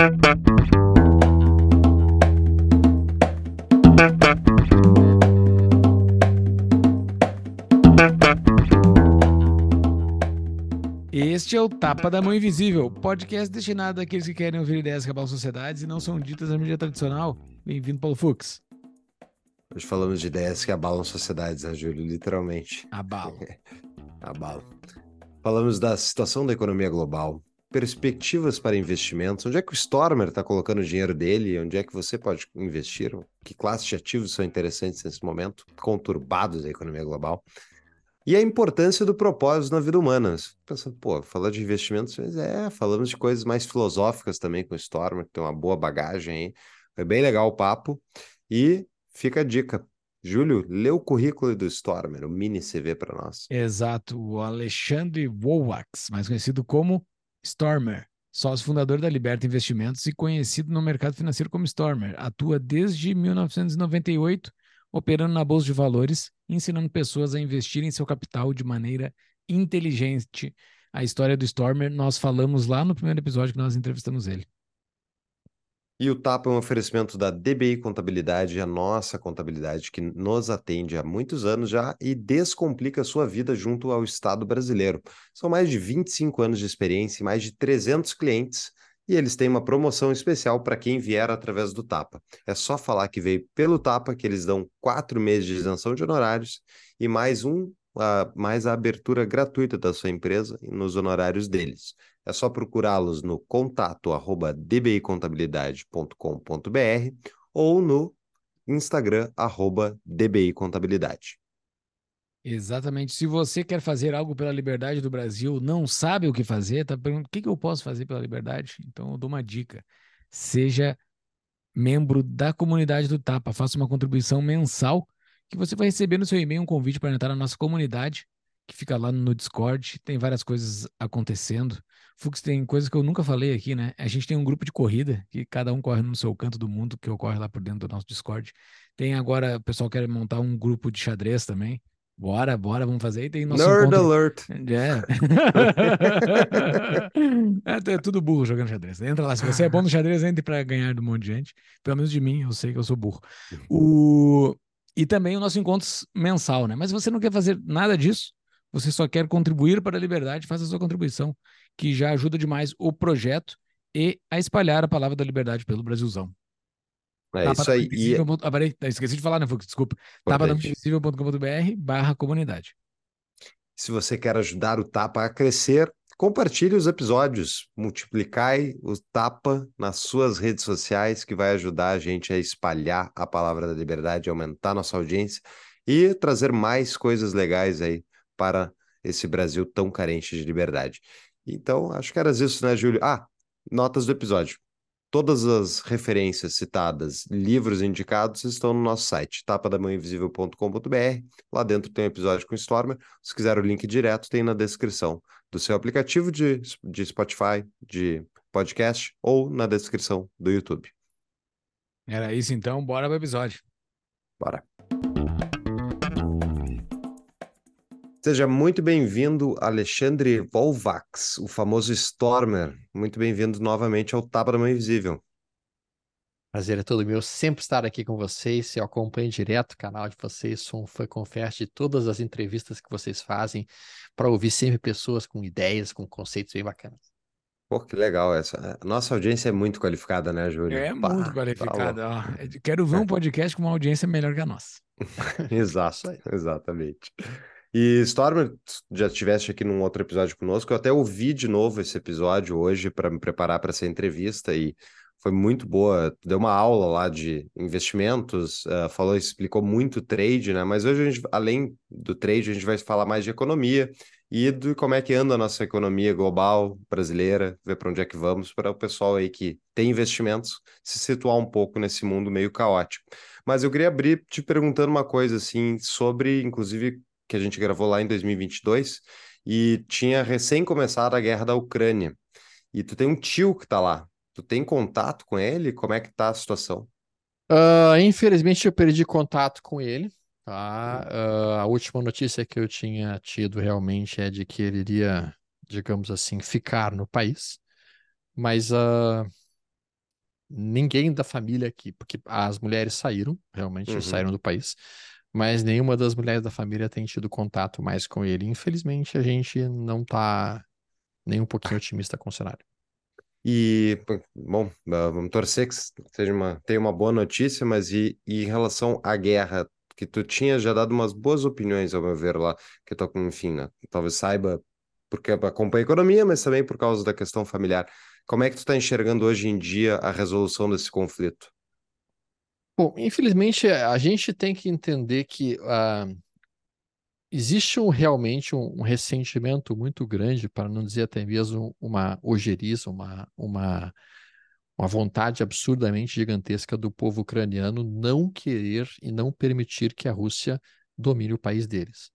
Este é o Tapa da Mão Invisível, podcast destinado àqueles que querem ouvir ideias que abalam sociedades e não são ditas na mídia tradicional. Bem-vindo, Paulo Fux. Hoje falamos de ideias que abalam sociedades, né, Júlio? Literalmente. Abalo. Abalo. Falamos da situação da economia global, perspectivas para investimentos, onde é que o Stormer está colocando o dinheiro dele, onde é que você pode investir, que classes de ativos são interessantes nesse momento, conturbados da economia global. E a importância do propósito na vida humana. Pensando, pô, falar de investimentos, mas é, falamos de coisas mais filosóficas também com o Stormer, que tem uma boa bagagem aí. Foi bem legal o papo. E fica a dica. Júlio, lê o currículo do Stormer, o mini CV para nós. Exato, o Alexandre Wowax, mais conhecido como Stormer, sócio fundador da Liberta Investimentos e conhecido no mercado financeiro como Stormer. Atua desde 1998 operando na bolsa de valores, ensinando pessoas a investirem seu capital de maneira inteligente. A história do Stormer nós falamos lá no primeiro episódio que nós entrevistamos ele. E o TAPA é um oferecimento da DBI Contabilidade, a nossa contabilidade que nos atende há muitos anos já e descomplica a sua vida junto ao Estado brasileiro. São mais de 25 anos de experiência e mais de 300 clientes e eles têm uma promoção especial para quem vier através do Tapa. É só falar que veio pelo Tapa, que eles dão quatro meses de isenção de honorários e mais um, a, mais a abertura gratuita da sua empresa nos honorários deles. É só procurá-los no contato arroba dbicontabilidade.com.br ou no Instagram arroba dbicontabilidade. Exatamente. Se você quer fazer algo pela liberdade do Brasil, não sabe o que fazer, tá perguntando o que, que eu posso fazer pela liberdade? Então eu dou uma dica. Seja membro da comunidade do Tapa, faça uma contribuição mensal que você vai receber no seu e-mail um convite para entrar na nossa comunidade, que fica lá no Discord. Tem várias coisas acontecendo. Fux, tem coisas que eu nunca falei aqui, né? A gente tem um grupo de corrida, que cada um corre no seu canto do mundo, que ocorre lá por dentro do nosso Discord. Tem agora, o pessoal quer montar um grupo de xadrez também. Bora, bora, vamos fazer. E tem nosso Nerd encontro... Alert! É. é. tudo burro jogando xadrez. Entra lá. Se você é bom no xadrez, entre para ganhar de um monte de gente. Pelo menos de mim, eu sei que eu sou burro. O... E também o nosso encontro mensal, né? Mas você não quer fazer nada disso, você só quer contribuir para a liberdade, faça a sua contribuição, que já ajuda demais o projeto e a espalhar a palavra da liberdade pelo Brasilzão. É Tapa isso aí. E... Ah, peraí, esqueci de falar, né, Fux? Desculpa. tapainvisível.com.br barra comunidade. Se você quer ajudar o Tapa a crescer, compartilhe os episódios, multiplicai o Tapa nas suas redes sociais, que vai ajudar a gente a espalhar a palavra da liberdade, aumentar nossa audiência e trazer mais coisas legais aí para esse Brasil tão carente de liberdade. Então, acho que era isso, né, Júlio? Ah, notas do episódio. Todas as referências citadas, livros indicados, estão no nosso site, tapadamãoinvisível.com.br. Lá dentro tem um episódio com Stormer. Se quiser o link direto, tem na descrição do seu aplicativo de, de Spotify, de podcast ou na descrição do YouTube. Era isso então, bora pro episódio. Bora. Seja muito bem-vindo, Alexandre Volvax, o famoso Stormer. Muito bem-vindo novamente ao Tapa da Mãe Invisível. Prazer é todo meu sempre estar aqui com vocês. Eu acompanho direto o canal de vocês, sou um fã confesso de todas as entrevistas que vocês fazem, para ouvir sempre pessoas com ideias, com conceitos bem bacanas. Pô, que legal essa. Nossa audiência é muito qualificada, né, Júlio? É Pá, muito tá qualificada. Tá Quero ver um podcast com uma audiência melhor que a nossa. Exato, exatamente. E Stormer, já estiveste aqui num outro episódio conosco, eu até ouvi de novo esse episódio hoje para me preparar para essa entrevista e foi muito boa. Deu uma aula lá de investimentos, uh, falou, explicou muito trade, né? Mas hoje, a gente, além do trade, a gente vai falar mais de economia e de como é que anda a nossa economia global, brasileira, ver para onde é que vamos, para o pessoal aí que tem investimentos se situar um pouco nesse mundo meio caótico. Mas eu queria abrir te perguntando uma coisa, assim, sobre, inclusive, que a gente gravou lá em 2022 e tinha recém começado a guerra da Ucrânia. E tu tem um tio que tá lá. Tu tem contato com ele? Como é que tá a situação? Uh, infelizmente eu perdi contato com ele. Tá? Uh, a última notícia que eu tinha tido realmente é de que ele iria, digamos assim, ficar no país. Mas uh, ninguém da família aqui, porque as mulheres saíram, realmente Uhum. saíram do país, mas nenhuma das mulheres da família tem tido contato mais com ele. Infelizmente, a gente não tá nem um pouquinho otimista com o cenário. E, bom, vamos torcer que seja uma, tenha uma boa notícia, mas e, e em relação à guerra, que tu tinha já dado umas boas opiniões, ao meu ver, lá, que tu, enfim, né, talvez saiba, porque acompanha a economia, mas também por causa da questão familiar. Como é que tu está enxergando hoje em dia a resolução desse conflito? Bom, infelizmente, a gente tem que entender que ah, existe um, realmente um, um ressentimento muito grande, para não dizer até mesmo uma ojeriza, uma, uma, uma vontade absurdamente gigantesca do povo ucraniano não querer e não permitir que a Rússia domine o país deles.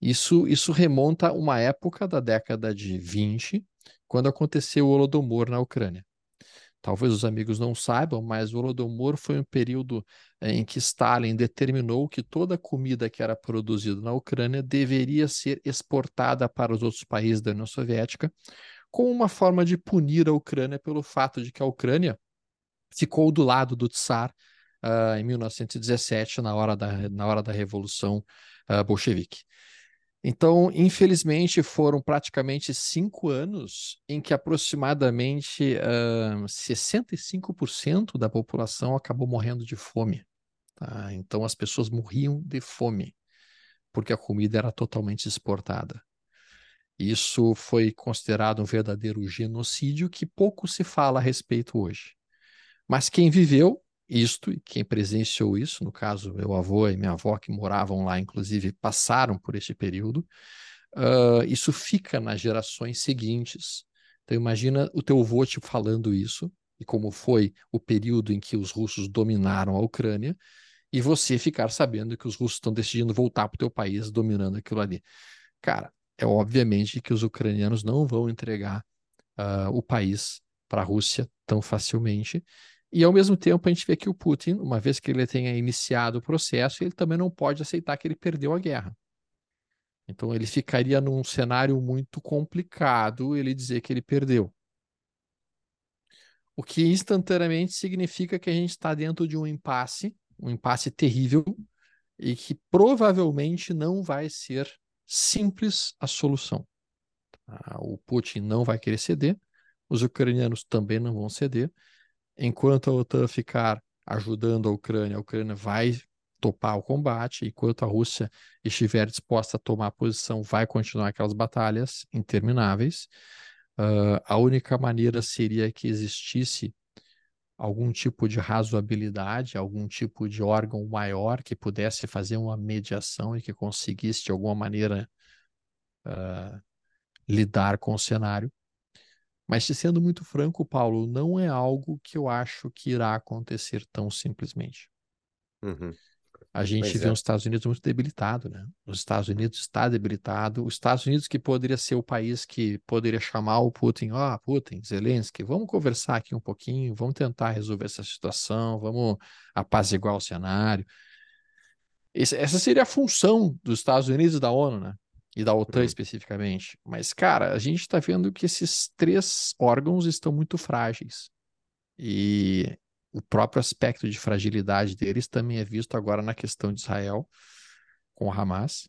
Isso, isso remonta a uma época da década de 20, quando aconteceu o Holodomor na Ucrânia. Talvez os amigos não saibam, mas o Holodomor foi um período eh, em que Stalin determinou que toda comida que era produzida na Ucrânia deveria ser exportada para os outros países da União Soviética, como uma forma de punir a Ucrânia pelo fato de que a Ucrânia ficou do lado do Tsar uh, em 1917, na hora da, na hora da Revolução uh, Bolchevique. Então, infelizmente, foram praticamente cinco anos em que aproximadamente uh, 65% da população acabou morrendo de fome. Tá? Então, as pessoas morriam de fome, porque a comida era totalmente exportada. Isso foi considerado um verdadeiro genocídio que pouco se fala a respeito hoje. Mas quem viveu isto e quem presenciou isso, no caso, meu avô e minha avó, que moravam lá, inclusive, passaram por esse período, uh, isso fica nas gerações seguintes. Então, imagina o teu avô te falando isso, e como foi o período em que os russos dominaram a Ucrânia, e você ficar sabendo que os russos estão decidindo voltar para o teu país, dominando aquilo ali. Cara, é obviamente que os ucranianos não vão entregar uh, o país para a Rússia tão facilmente, e, ao mesmo tempo, a gente vê que o Putin, uma vez que ele tenha iniciado o processo, ele também não pode aceitar que ele perdeu a guerra. Então, ele ficaria num cenário muito complicado ele dizer que ele perdeu. O que instantaneamente significa que a gente está dentro de um impasse, um impasse terrível, e que provavelmente não vai ser simples a solução. O Putin não vai querer ceder, os ucranianos também não vão ceder, enquanto a OTAN ficar ajudando a Ucrânia, a Ucrânia vai topar o combate, enquanto a Rússia estiver disposta a tomar posição, vai continuar aquelas batalhas intermináveis. Uh, a única maneira seria que existisse algum tipo de razoabilidade, algum tipo de órgão maior que pudesse fazer uma mediação e que conseguisse, de alguma maneira, uh, lidar com o cenário. Mas, sendo muito franco, Paulo, não é algo que eu acho que irá acontecer tão simplesmente. Uhum. A gente Pois vê é. os Estados Unidos muito debilitado, né? Os Estados Unidos está debilitado. Os Estados Unidos que poderia ser o país que poderia chamar o Putin, ó, Putin, Zelensky, vamos conversar aqui um pouquinho, vamos tentar resolver essa situação, vamos apaziguar o cenário. Esse- essa seria a função dos Estados Unidos e da ONU, né? E da OTAN Uhum. especificamente. Mas, cara, a gente está vendo que esses três órgãos estão muito frágeis. E o próprio aspecto de fragilidade deles também é visto agora na questão de Israel com o Hamas.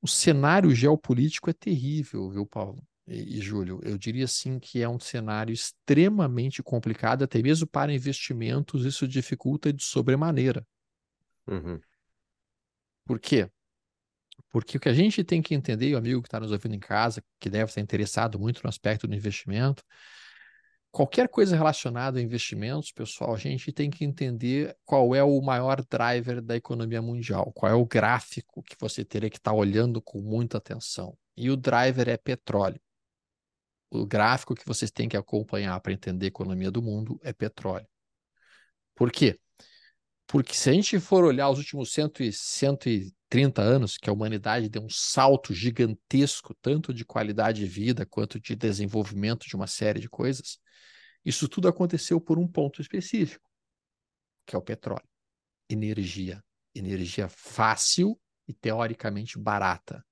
O cenário geopolítico é terrível, viu, Paulo e, e Júlio? Eu diria assim que é um cenário extremamente complicado, até mesmo para investimentos, isso dificulta de sobremaneira. Uhum. Por quê? Porque o que a gente tem que entender, e o amigo que está nos ouvindo em casa, que deve estar interessado muito no aspecto do investimento, qualquer coisa relacionada a investimentos, pessoal, a gente tem que entender qual é o maior driver da economia mundial, qual é o gráfico que você teria que estar olhando com muita atenção. E o driver é petróleo. O gráfico que vocês têm que acompanhar para entender a economia do mundo é petróleo. Por quê? Porque se a gente for olhar os últimos 100 e 130 anos, que a humanidade deu um salto gigantesco, tanto de qualidade de vida quanto de desenvolvimento de uma série de coisas, isso tudo aconteceu por um ponto específico, que é o petróleo. Energia. Energia fácil e teoricamente barata.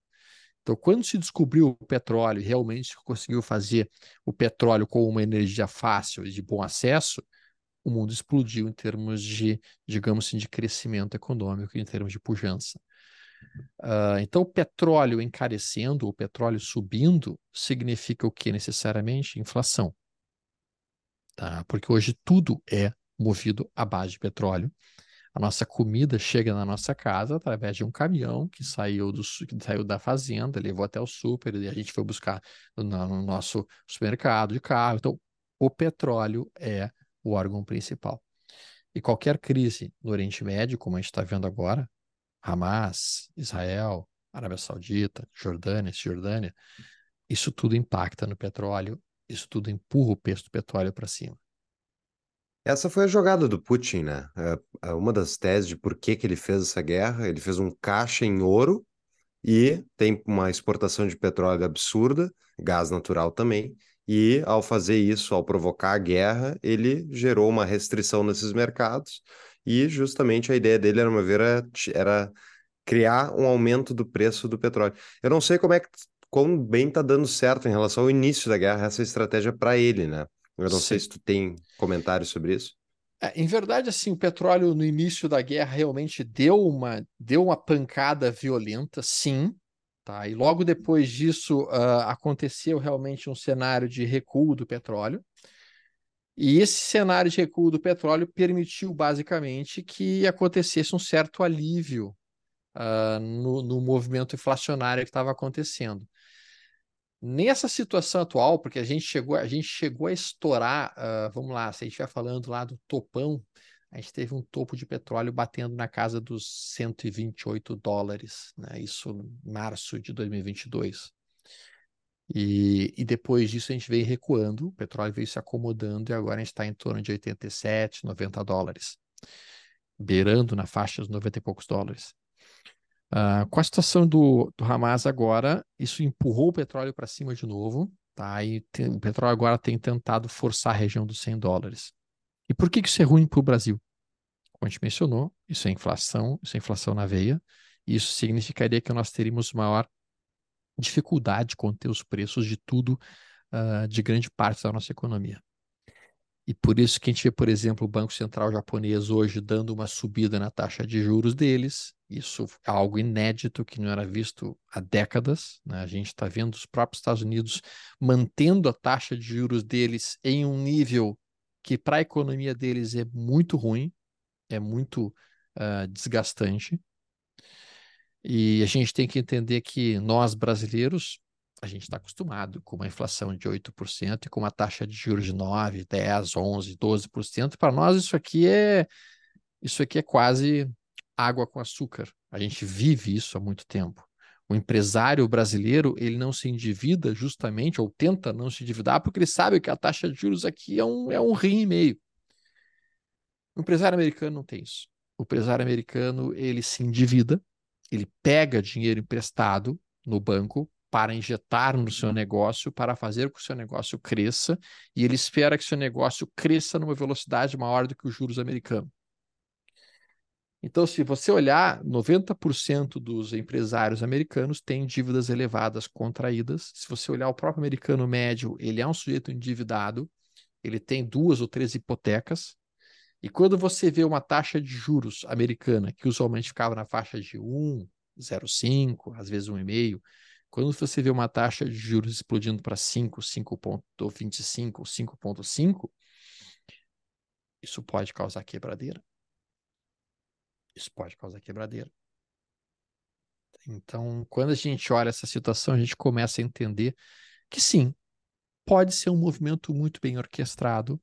Então, quando se descobriu o petróleo e realmente se conseguiu fazer o petróleo com uma energia fácil e de bom acesso, o mundo explodiu em termos de, digamos assim, de crescimento econômico, em termos de pujança. Uh, então, o petróleo encarecendo, o petróleo subindo, significa o que necessariamente? Inflação. Tá? Porque hoje tudo é movido à base de petróleo. A nossa comida chega na nossa casa através de um caminhão que saiu, do, que saiu da fazenda, levou até o super e a gente foi buscar no, no nosso supermercado de carro. Então, o petróleo é o órgão principal. E qualquer crise no Oriente Médio, como a gente está vendo agora, Hamas, Israel, Arábia Saudita, Jordânia, Cisjordânia, isso tudo impacta no petróleo, isso tudo empurra o preço do petróleo para cima. Essa foi a jogada do Putin, né? É, é uma das teses de por que, que ele fez essa guerra. Ele fez um caixa em ouro e tem uma exportação de petróleo absurda, gás natural também. E ao fazer isso, ao provocar a guerra, ele gerou uma restrição nesses mercados. E justamente a ideia dele, era uma ver, era criar um aumento do preço do petróleo. Eu não sei como é que quão bem está dando certo em relação ao início da guerra essa estratégia para ele, né? Eu não Sim. sei se tu tem comentários sobre isso. É, em verdade, assim, o petróleo no início da guerra realmente deu uma, deu uma pancada violenta, sim. Tá? E logo depois disso uh, aconteceu realmente um cenário de recuo do petróleo. E esse cenário de recuo do petróleo permitiu basicamente que acontecesse um certo alívio uh, no, no movimento inflacionário que estava acontecendo. Nessa situação atual, porque a gente chegou, a gente chegou a estourar, uh, vamos lá, se a gente estiver falando lá do topão, a gente teve um topo de petróleo batendo na casa dos 128 dólares, né? isso em março de 2022. E, e depois disso a gente veio recuando, o petróleo veio se acomodando e agora a gente está em torno de 87, 90 dólares, beirando na faixa dos 90 e poucos dólares. Uh, com a situação do, do Hamas agora, isso empurrou o petróleo para cima de novo, tá? E tem, o petróleo agora tem tentado forçar a região dos 100 dólares. E por que, isso é ruim para o Brasil? Como a gente mencionou, isso é inflação, isso é inflação na veia, e isso significaria que nós teríamos maior dificuldade de conter os preços de tudo, uh, de grande parte da nossa economia. E por isso que a gente vê, por exemplo, o Banco Central japonês hoje dando uma subida na taxa de juros deles. Isso é algo inédito que não era visto há décadas. Né? A gente está vendo os próprios Estados Unidos mantendo a taxa de juros deles em um nível que para a economia deles é muito ruim, é muito uh, desgastante. E a gente tem que entender que nós brasileiros a gente está acostumado com uma inflação de 8% e com uma taxa de juros de 9, 10, 11, 12%. Para nós isso aqui é isso aqui é quase água com açúcar. A gente vive isso há muito tempo. O empresário brasileiro, ele não se endivida justamente, ou tenta não se endividar, porque ele sabe que a taxa de juros aqui é um, é um rim e meio. O empresário americano não tem isso. O empresário americano, ele se endivida, ele pega dinheiro emprestado no banco para injetar no seu negócio, para fazer com que o seu negócio cresça, e ele espera que seu negócio cresça numa velocidade maior do que os juros americanos. Então, se você olhar, 90% dos empresários americanos têm dívidas elevadas contraídas. Se você olhar o próprio americano médio, ele é um sujeito endividado, ele tem duas ou três hipotecas. E quando você vê uma taxa de juros americana, que usualmente ficava na faixa de 1, 0,5, às vezes 1,5, quando você vê uma taxa de juros explodindo para 5, 5,25, 5,5, isso pode causar quebradeira. Isso pode causar quebradeira. Então, quando a gente olha essa situação, a gente começa a entender que sim, pode ser um movimento muito bem orquestrado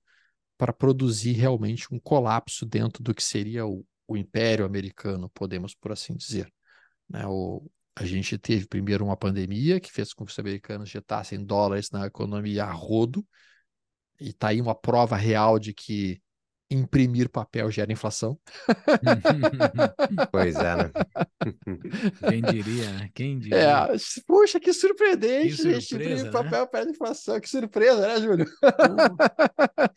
para produzir realmente um colapso dentro do que seria o, o Império Americano, podemos por assim dizer. Né? O, a gente teve primeiro uma pandemia que fez com que os americanos jetassem dólares na economia a rodo, e está aí uma prova real de que imprimir papel gera inflação. pois é, né? Quem diria, né? Quem diria? É, puxa, que surpreendente, que surpresa, gente. Imprimir né? papel perde inflação. Que surpresa, né, Júlio?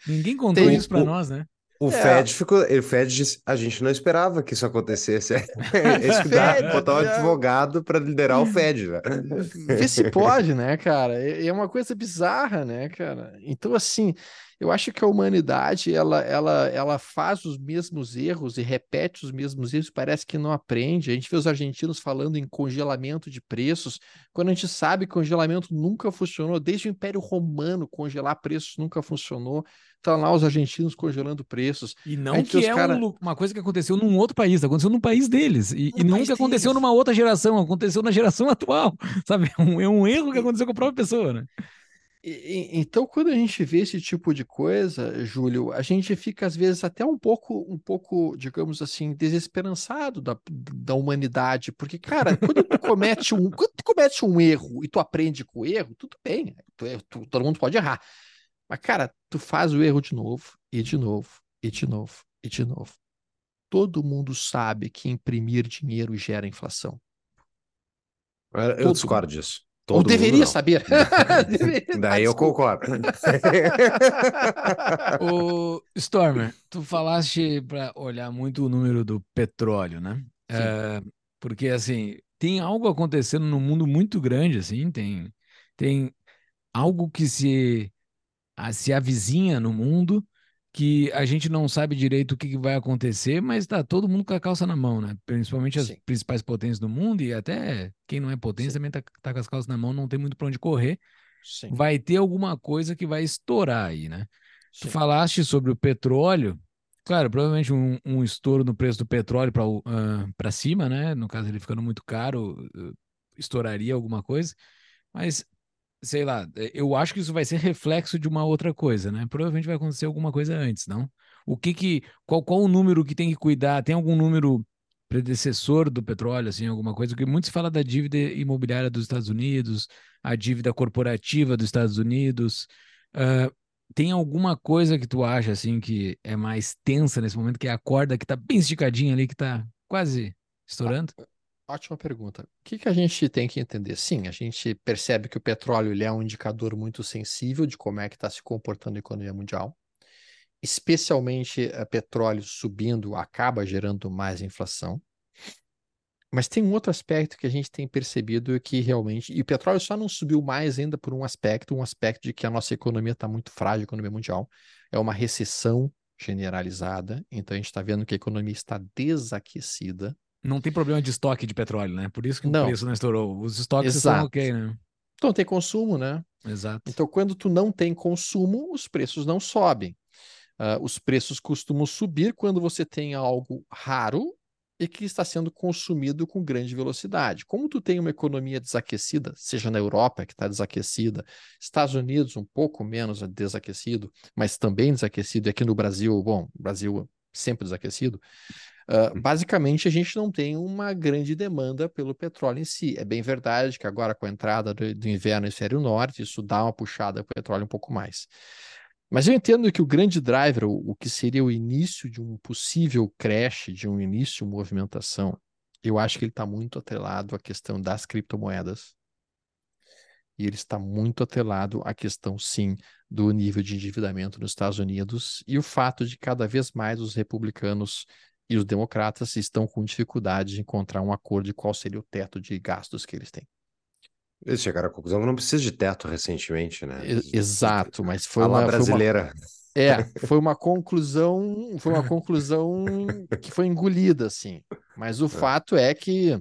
Ninguém contou Tem, isso para nós, né? O É. Fed ficou. O Fed disse: a gente não esperava que isso acontecesse. Esse que dá, Fed, botar um é. advogado para liderar o Fed, né? Vê se pode, né, cara? É é uma coisa bizarra, né, cara? Então, assim, eu acho que a humanidade, ela, ela, ela faz os mesmos erros e repete os mesmos erros, parece que não aprende. A gente vê os argentinos falando em congelamento de preços, quando a gente sabe que congelamento nunca funcionou, desde o Império Romano, congelar preços nunca funcionou. Estão lá os argentinos congelando preços. E não que é cara- um uma coisa que aconteceu num outro país, aconteceu no país deles. E, e que aconteceu deles. numa outra geração, aconteceu na geração atual, sabe? É um, é um erro que aconteceu com a própria pessoa, né? Então, quando a gente vê esse tipo de coisa, Júlio, a gente fica às vezes até um pouco, um pouco, digamos assim, desesperançado da, da humanidade, porque, cara, quando tu comete um, quando tu comete um erro e tu aprende com o erro, tudo bem, tu é- tu- todo mundo pode errar. Mas, cara, tu faz o erro de novo, e de novo, e de novo, e de novo. Todo mundo sabe que imprimir dinheiro gera inflação. Eu Todo discordo disso. Ou Todo mundo deveria não. saber. Deveria- Daí eu concordo. O Stormer, tu falaste para olhar muito o número do petróleo, né? É, porque assim, tem algo acontecendo no mundo muito grande, assim, tem, tem algo que se, a- se avizinha no mundo que a gente não sabe direito o que que vai acontecer, mas tá todo mundo com a calça na mão, né? Principalmente as Sim. principais potências do mundo e até quem não é potência Sim. também tá, tá com as calças na mão, não tem muito para onde correr. Sim, Vai ter alguma coisa que vai estourar aí, né? Tu falaste sobre o petróleo. Claro, provavelmente um, um estouro no preço do petróleo para cima, né? No caso, ele ficando muito caro, eh, estouraria alguma coisa. Mas, sei lá, eh, eu acho que isso vai ser reflexo de uma outra coisa, né? Provavelmente vai acontecer alguma coisa antes, não? O que que, qual, qual o número que tem que cuidar? Tem algum número predecessor do petróleo, assim, alguma coisa? Porque muito se fala da dívida imobiliária dos Estados Unidos, a dívida corporativa dos Estados Unidos. Ah, tem alguma coisa que tu acha assim que é mais tensa nesse momento, que é a corda que tá bem esticadinha ali, que tá quase estourando? Ótima pergunta. O que que a gente tem que entender? Sim, a gente percebe que o petróleo ele é um indicador muito sensível de como é que está se comportando a economia mundial. Especialmente eh, petróleo subindo acaba gerando mais inflação. Mas tem um outro aspecto que a gente tem percebido que realmente. E o petróleo só não subiu mais ainda por um aspecto, um aspecto de que a nossa economia está muito frágil, a economia mundial. É uma recessão generalizada. Então a gente está vendo que a economia está desaquecida. Não tem problema de estoque de petróleo, né? Por isso que Não. o preço não estourou. Os estoques Exato. estão ok, né? Então tem consumo, né? Exato. Então, quando tu não tem consumo, os preços não sobem. Ah, os preços costumam subir quando você tem algo raro e que está sendo consumido com grande velocidade. Como tu tem uma economia desaquecida, seja na Europa, que está desaquecida, Estados Unidos um pouco menos desaquecido, mas também desaquecido, e aqui no Brasil, bom, Brasil sempre desaquecido, ah, basicamente a gente não tem uma grande demanda pelo petróleo em si. É bem verdade que agora com a entrada do, do inverno no hemisfério norte, isso dá uma puxada para o petróleo um pouco mais. Mas eu entendo que o grande driver, o, o que seria o início de um possível crash, de um início de movimentação, eu acho que ele está muito atrelado à questão das criptomoedas. E ele está muito atrelado à questão, sim, do nível de endividamento nos Estados Unidos e o fato de cada vez mais os republicanos e os democratas estão com dificuldade de encontrar um acordo de qual seria o teto de gastos que eles têm. Eles chegaram à conclusão que não precisa de teto recentemente, né? Exato, mas foi uma, foi uma, brasileira. é, foi uma conclusão, foi uma conclusão que foi engolida, assim. Mas o fato é que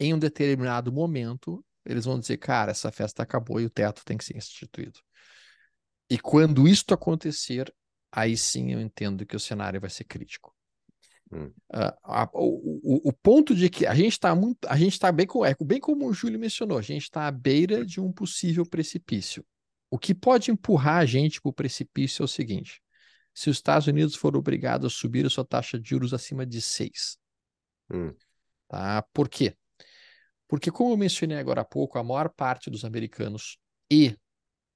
em um determinado momento eles vão dizer, cara, essa festa acabou e o teto tem que ser instituído. E quando isto acontecer, aí sim eu entendo que o cenário vai ser crítico. Hum. Ah, a- o, o- o ponto de que a gente está muito, a gente está bem, co- é, bem como o Júlio mencionou, a gente está à beira de um possível precipício. O que pode empurrar a gente para o precipício é o seguinte: se os Estados Unidos for obrigado a subir a sua taxa de juros acima de 6, Hum. tá? Por quê? Porque, como eu mencionei agora há pouco, a maior parte dos americanos e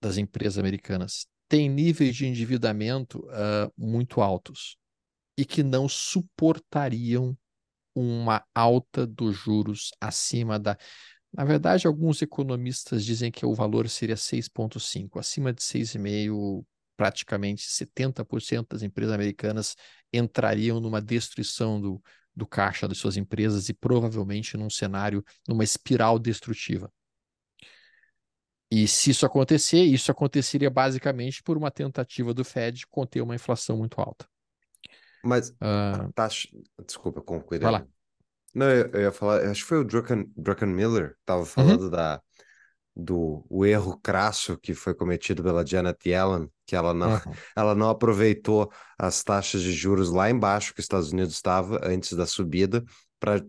das empresas americanas tem níveis de endividamento ah, muito altos e que não suportariam uma alta dos juros acima da. Na verdade, alguns economistas dizem que o valor seria 6,5. Acima de 6,5 praticamente 70% das empresas americanas entrariam numa destruição do, do caixa das suas empresas e provavelmente num cenário, numa espiral destrutiva. E se isso acontecer, isso aconteceria basicamente por uma tentativa do Fed de conter uma inflação muito alta. Mas uh, taxa. Desculpa, concluir. Vai lá. Não, eu, eu, ia falar, acho que foi o Drucken, Miller que estava falando uhum. da, do o erro crasso que foi cometido pela Janet Yellen, que ela não, uhum. ela não aproveitou as taxas de juros lá embaixo que os Estados Unidos estava antes da subida para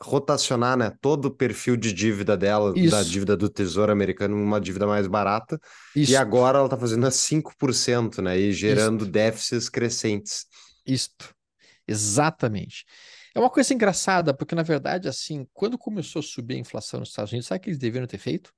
rotacionar né, todo o perfil de dívida dela, Isso. da dívida do Tesouro Americano, uma dívida mais barata. Isso. E agora ela está fazendo a 5%, né? E gerando Isso. déficits crescentes. Isto. Exatamente. É uma coisa engraçada, porque na verdade, assim, quando começou a subir a inflação nos Estados Unidos, sabe o que eles deveriam ter feito?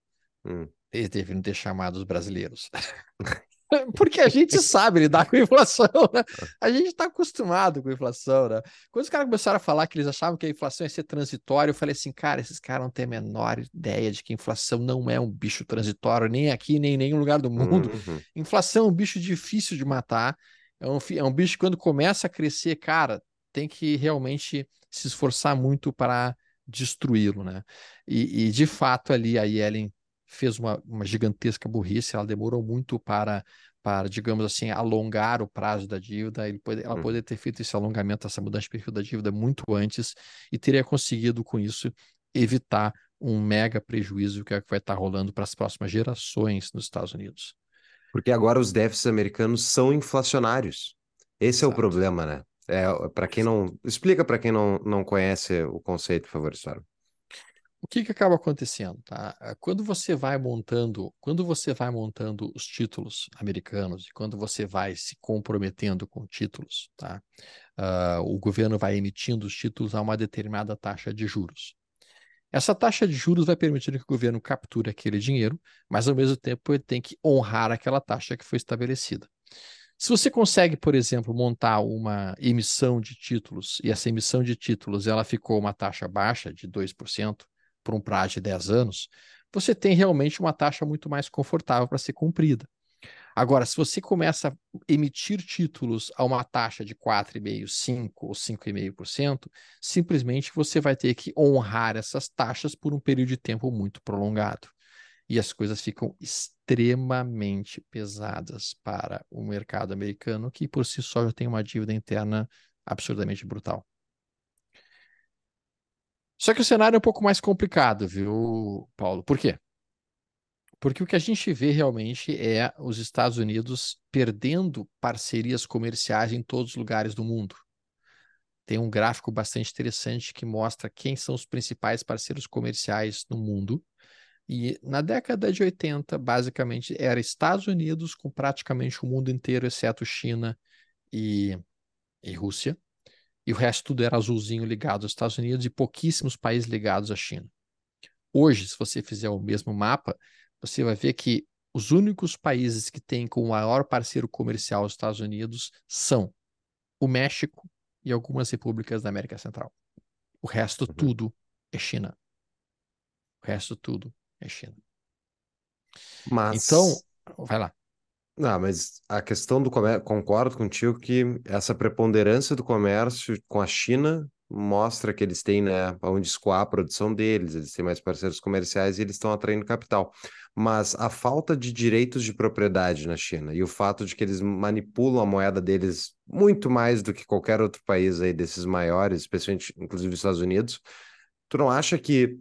Hum. Eles deveriam ter chamado os brasileiros. Porque a gente sabe lidar com a inflação, né? A gente está acostumado com a inflação, né? Quando os caras começaram a falar que eles achavam que a inflação ia ser transitória, eu falei assim, cara, esses caras não têm a menor ideia de que a inflação não é um bicho transitório, nem aqui, nem em nenhum lugar do mundo. Uhum. Inflação é um bicho difícil de matar. É um, é um bicho que quando começa a crescer, cara, tem que realmente se esforçar muito para destruí-lo, né? E, e, de fato ali a Yellen fez uma, uma gigantesca burrice, ela demorou muito para, para, digamos assim, alongar o prazo da dívida, ele pode, ela uhum. poderia ter feito esse alongamento, essa mudança de perfil da dívida muito antes e teria conseguido com isso evitar um mega prejuízo que, é que vai estar rolando para as próximas gerações nos Estados Unidos. Porque agora os déficits americanos são inflacionários. Esse Exato. é o problema, né? É, para quem não. Explica para quem não, não conhece o conceito, por favor, Sara. O que, que acaba acontecendo, tá? Ah, quando você vai montando, quando você vai montando os títulos americanos e quando você vai se comprometendo com títulos, tá? Uh, o governo vai emitindo os títulos a uma determinada taxa de juros. Essa taxa de juros vai permitir que o governo capture aquele dinheiro, mas ao mesmo tempo ele tem que honrar aquela taxa que foi estabelecida. Se você consegue, por exemplo, montar uma emissão de títulos e essa emissão de títulos ela ficou uma taxa baixa de 2% por um prazo de 10 anos, você tem realmente uma taxa muito mais confortável para ser cumprida. Agora, se você começa a emitir títulos a uma taxa de 4,5%, 5% ou 5,5%, simplesmente você vai ter que honrar essas taxas por um período de tempo muito prolongado e as coisas ficam extremamente pesadas para o mercado americano, que por si só já tem uma dívida interna absurdamente brutal. Só que o cenário é um pouco mais complicado, viu, Paulo? Por quê? Porque o que a gente vê realmente é os Estados Unidos perdendo parcerias comerciais em todos os lugares do mundo. Tem um gráfico bastante interessante que mostra quem são os principais parceiros comerciais no mundo e na década de 80, basicamente, era Estados Unidos com praticamente o mundo inteiro, exceto China e, e Rússia. E o resto tudo era azulzinho ligado aos Estados Unidos e pouquíssimos países ligados à China. Hoje, se você fizer o mesmo mapa, você vai ver que os únicos países que têm como maior parceiro comercial os Estados Unidos são o México e algumas repúblicas da América Central. O resto uhum. tudo é China. O resto tudo é China. Mas... Então, vai lá. Não, mas a questão do comércio, concordo contigo que essa preponderância do comércio com a China mostra que eles têm, né, onde escoar a produção deles, eles têm mais parceiros comerciais e eles estão atraindo capital. Mas a falta de direitos de propriedade na China e o fato de que eles manipulam a moeda deles muito mais do que qualquer outro país aí desses maiores, especialmente inclusive os Estados Unidos, tu não acha que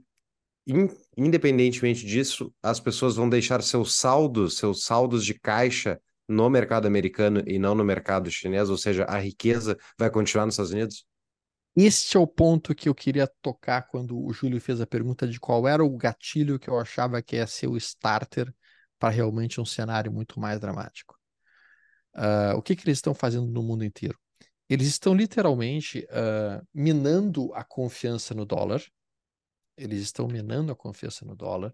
independentemente disso, as pessoas vão deixar seus saldos, seus saldos de caixa no mercado americano e não no mercado chinês, ou seja, a riqueza vai continuar nos Estados Unidos? Este é o ponto que eu queria tocar quando o Júlio fez a pergunta de qual era o gatilho que eu achava que ia ser o starter para realmente um cenário muito mais dramático. Uh, o que, que eles estão fazendo no mundo inteiro? Eles estão literalmente uh, minando a confiança no dólar, eles estão minando a confiança no dólar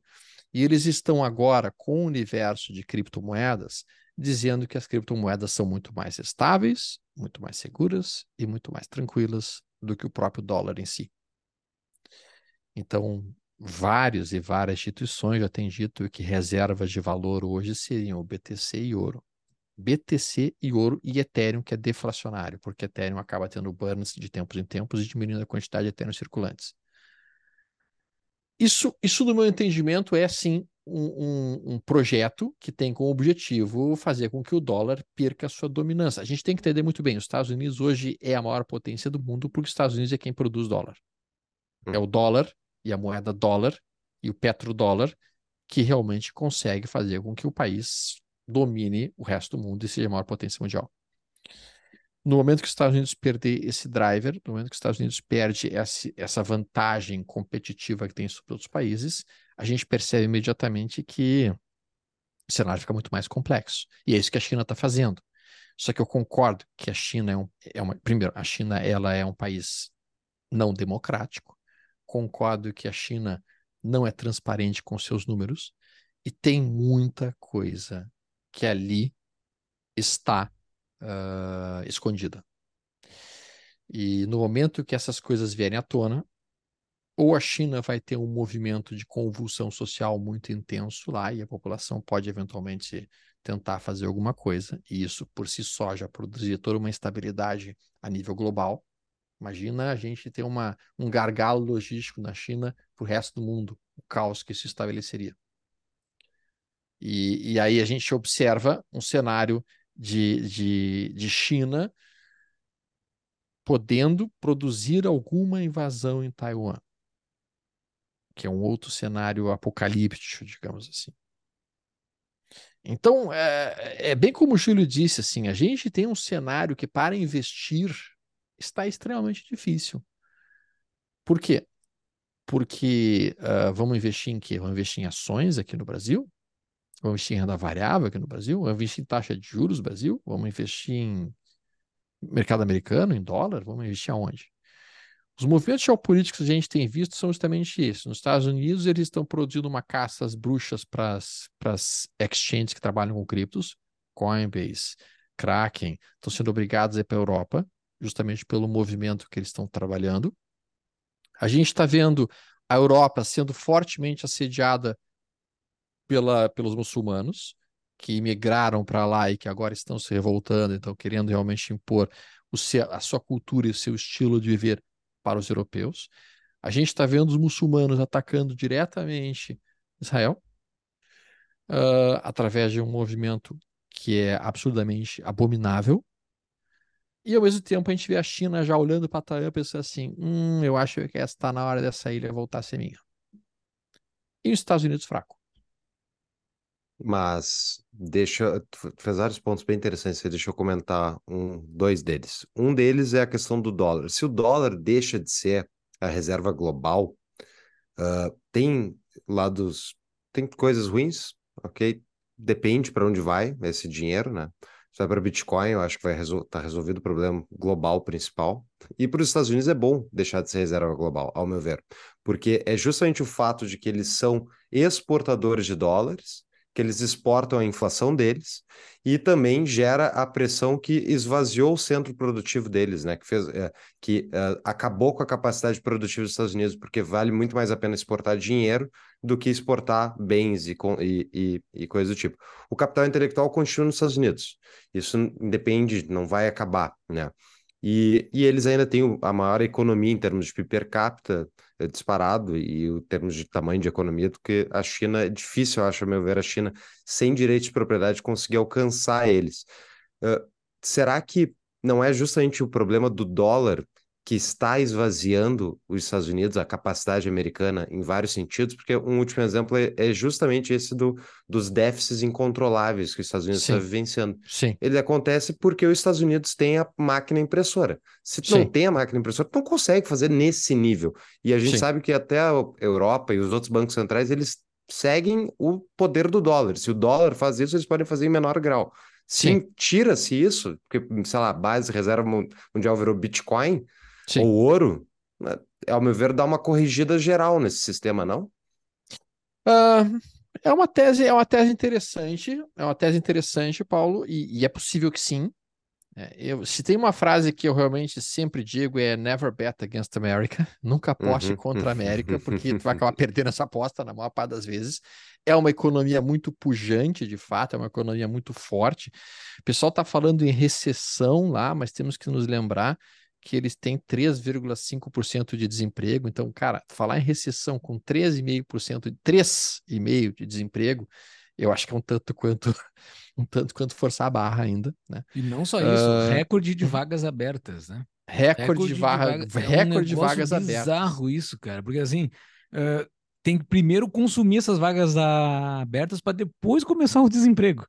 e eles estão agora com o universo de criptomoedas dizendo que as criptomoedas são muito mais estáveis, muito mais seguras e muito mais tranquilas do que o próprio dólar em si. Então, vários e várias instituições já têm dito que reservas de valor hoje seriam o BTC e ouro. BTC e ouro e Ethereum, que é deflacionário, porque Ethereum acaba tendo burns de tempos em tempos e diminuindo a quantidade de Ethereum circulantes. Isso, isso no meu entendimento, é sim um, um, um, projeto que tem como objetivo fazer com que o dólar perca sua dominância. A gente tem que entender muito bem: os Estados Unidos hoje é a maior potência do mundo, porque os Estados Unidos é quem produz dólar. Hum. É o dólar e a moeda dólar e o petrodólar que realmente consegue fazer com que o país domine o resto do mundo e seja a maior potência mundial. No momento que os Estados Unidos perder esse driver, no momento que os Estados Unidos perde essa vantagem competitiva que tem sobre outros países, a gente percebe imediatamente que o cenário fica muito mais complexo. E é isso que a China está fazendo. Só que eu concordo que a China é, um, é uma. Primeiro, a China ela é um país não democrático. Concordo que a China não é transparente com seus números e tem muita coisa que ali está uh, escondida. E no momento que essas coisas vierem à tona, ou a China vai ter um movimento de convulsão social muito intenso lá e a população pode eventualmente tentar fazer alguma coisa, e isso por si só já produzia toda uma instabilidade a nível global. Imagina a gente ter uma, um gargalo logístico na China para o resto do mundo, o caos que se estabeleceria. E, e aí a gente observa um cenário de, de, de China podendo produzir alguma invasão em Taiwan, que é um outro cenário apocalíptico, digamos assim. Então, é, é bem como o Júlio disse, assim, a gente tem um cenário que para investir está extremamente difícil. Por quê? Porque uh, vamos investir em quê? Vamos investir em ações aqui no Brasil? Vamos investir em renda variável aqui no Brasil? Vamos investir em taxa de juros no Brasil? Vamos investir em mercado americano, em dólar? Vamos investir aonde? Os movimentos geopolíticos que a gente tem visto são justamente isso. Nos Estados Unidos, eles estão produzindo uma caça às bruxas para as exchanges que trabalham com criptos, Coinbase, Kraken, estão sendo obrigados a ir para a Europa, justamente pelo movimento que eles estão trabalhando. A gente está vendo a Europa sendo fortemente assediada pela, pelos muçulmanos, que migraram para lá e que agora estão se revoltando, então querendo realmente impor o seu, a sua cultura e o seu estilo de viver para os europeus. A gente está vendo os muçulmanos atacando diretamente Israel uh, através de um movimento que é absurdamente abominável. E ao mesmo tempo a gente vê a China já olhando para Taiwan e pensando assim: hum, eu acho que está na hora dessa ilha voltar a ser minha. E os Estados Unidos fraco. Mas deixa, fez vários pontos bem interessantes, deixa eu comentar um, dois deles. Um deles é a questão do dólar. Se o dólar deixa de ser a reserva global, uh, tem lados, tem coisas ruins, ok? Depende para onde vai esse dinheiro, né? Se vai para Bitcoin, eu acho que vai estar tá resolvido o problema global principal. E para os Estados Unidos é bom deixar de ser reserva global, ao meu ver, porque é justamente o fato de que eles são exportadores de dólares que eles exportam a inflação deles e também gera a pressão que esvaziou o centro produtivo deles, né? Que, fez, é, que é, acabou com a capacidade produtiva dos Estados Unidos, porque vale muito mais a pena exportar dinheiro do que exportar bens e, e, e, e coisas do tipo. O capital intelectual continua nos Estados Unidos. Isso depende, não vai acabar, né? E, e eles ainda têm a maior economia em termos de PIB per capita disparado e em termos de tamanho de economia do que a China. É difícil, eu acho, a meu ver, a China, sem direito de propriedade, conseguir alcançar eles. Uh, será que não é justamente o problema do dólar que está esvaziando os Estados Unidos, a capacidade americana em vários sentidos, porque um último exemplo é, é justamente esse do, dos déficits incontroláveis que os Estados Unidos Sim. está vivenciando. Sim. Ele acontece porque os Estados Unidos têm a máquina impressora. Se tu não tem a máquina impressora, tu não consegue fazer nesse nível. E a gente sabe que até a Europa e os outros bancos centrais, eles seguem o poder do dólar. Se o dólar faz isso, eles podem fazer em menor grau. Se tira-se isso, porque, sei lá, a base reserva mundial virou Bitcoin, Sim. ou ouro, né, ao meu ver, dá uma corrigida geral nesse sistema, não? Uh, é uma tese, é uma tese interessante, é uma tese interessante, Paulo, e, e é possível que sim. É, eu, se tem uma frase que eu realmente sempre digo é never bet against America, nunca aposte Uhum. contra a América, porque tu vai acabar perdendo essa aposta na maior parte das vezes. É uma economia muito pujante, de fato, é uma economia muito forte. O pessoal está falando em recessão lá, mas temos que nos lembrar que eles têm 3,5% de desemprego. Então, cara, falar em recessão com 13,5%, 3,5% de desemprego, eu acho que é um tanto quanto um tanto quanto forçar a barra ainda, né? E não só isso, Ah, recorde de vagas abertas, né? Recorde, de, vaga, vaga- é um recorde de vagas abertas. bizarro isso, cara, porque assim, ah, tem que primeiro consumir essas vagas abertas para depois começar o desemprego.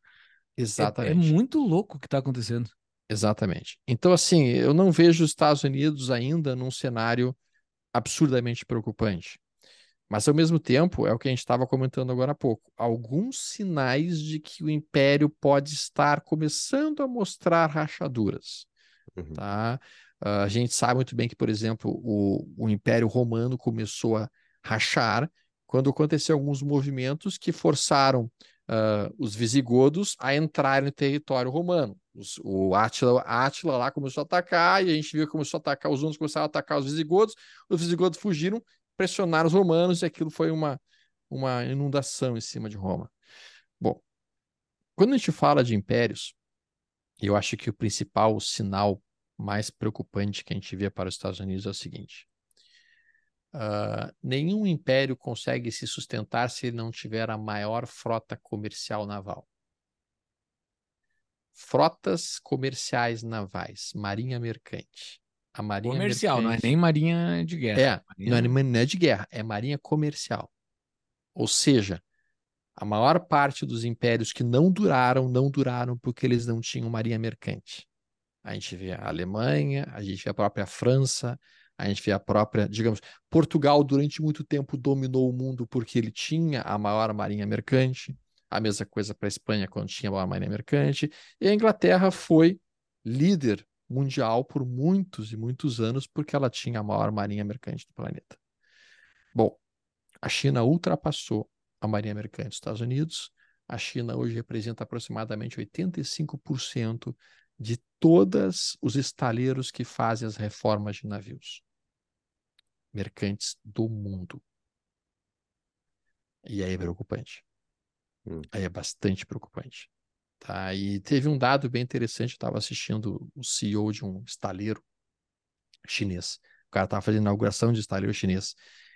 É- É, Exatamente. muito louco o que está acontecendo. Exatamente. Então, assim, eu não vejo os Estados Unidos ainda num cenário absurdamente preocupante. Mas, ao mesmo tempo, é o que a gente estava comentando agora há pouco, alguns sinais de que o império pode estar começando a mostrar rachaduras. Uhum. tá? Ah, a gente sabe muito bem que, por exemplo, o, o Império Romano começou a rachar quando aconteceram alguns movimentos que forçaram ah, os visigodos a entrarem no território romano. Os- o Átila, Átila lá começou a atacar e a gente viu que começou a atacar os hunos, começaram a atacar os visigodos, os visigodos fugiram, pressionaram os romanos e aquilo foi uma, uma inundação em cima de Roma. Bom, quando a gente fala de impérios, eu acho que o principal sinal mais preocupante que a gente vê para os Estados Unidos é o seguinte: ah, nenhum império consegue se sustentar se ele não tiver a maior frota comercial naval. Frotas comerciais navais, marinha mercante. A marinha Comercial, não é mercante- nem marinha de guerra. é, Marinha- não é, não é de guerra, é marinha comercial. Ou seja, a maior parte dos impérios que não duraram, não duraram porque eles não tinham marinha mercante. A gente vê a Alemanha, a gente vê a própria França, a gente vê a própria, digamos, Portugal durante muito tempo dominou o mundo porque ele tinha a maior marinha mercante. A mesma coisa para a Espanha quando tinha a marinha mercante. E a Inglaterra foi líder mundial por muitos e muitos anos porque ela tinha a maior marinha mercante do planeta. Bom, a China ultrapassou a marinha mercante dos Estados Unidos. A China hoje representa aproximadamente 85% de todos os estaleiros que fazem as reformas de navios mercantes do mundo. E aí é preocupante. Hum. Aí é bastante preocupante. Tá? E teve um dado bem interessante, eu estava assistindo o CEO de um estaleiro chinês. O cara estava fazendo inauguração de estaleiro chinês.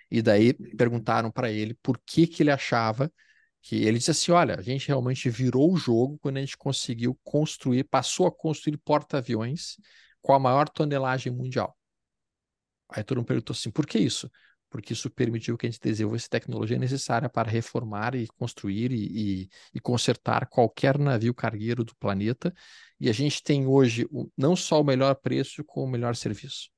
E daí perguntaram para ele por que que ele achava que ele disse assim, olha, a gente realmente virou o jogo quando a gente conseguiu construir, passou a construir porta-aviões com a maior tonelagem mundial. Aí todo mundo perguntou assim, por que isso? Porque isso permitiu que a gente desenvolvesse tecnologia necessária para reformar e construir e, e, e consertar qualquer navio cargueiro do planeta. E a gente tem hoje o- não só o melhor preço, como o melhor serviço.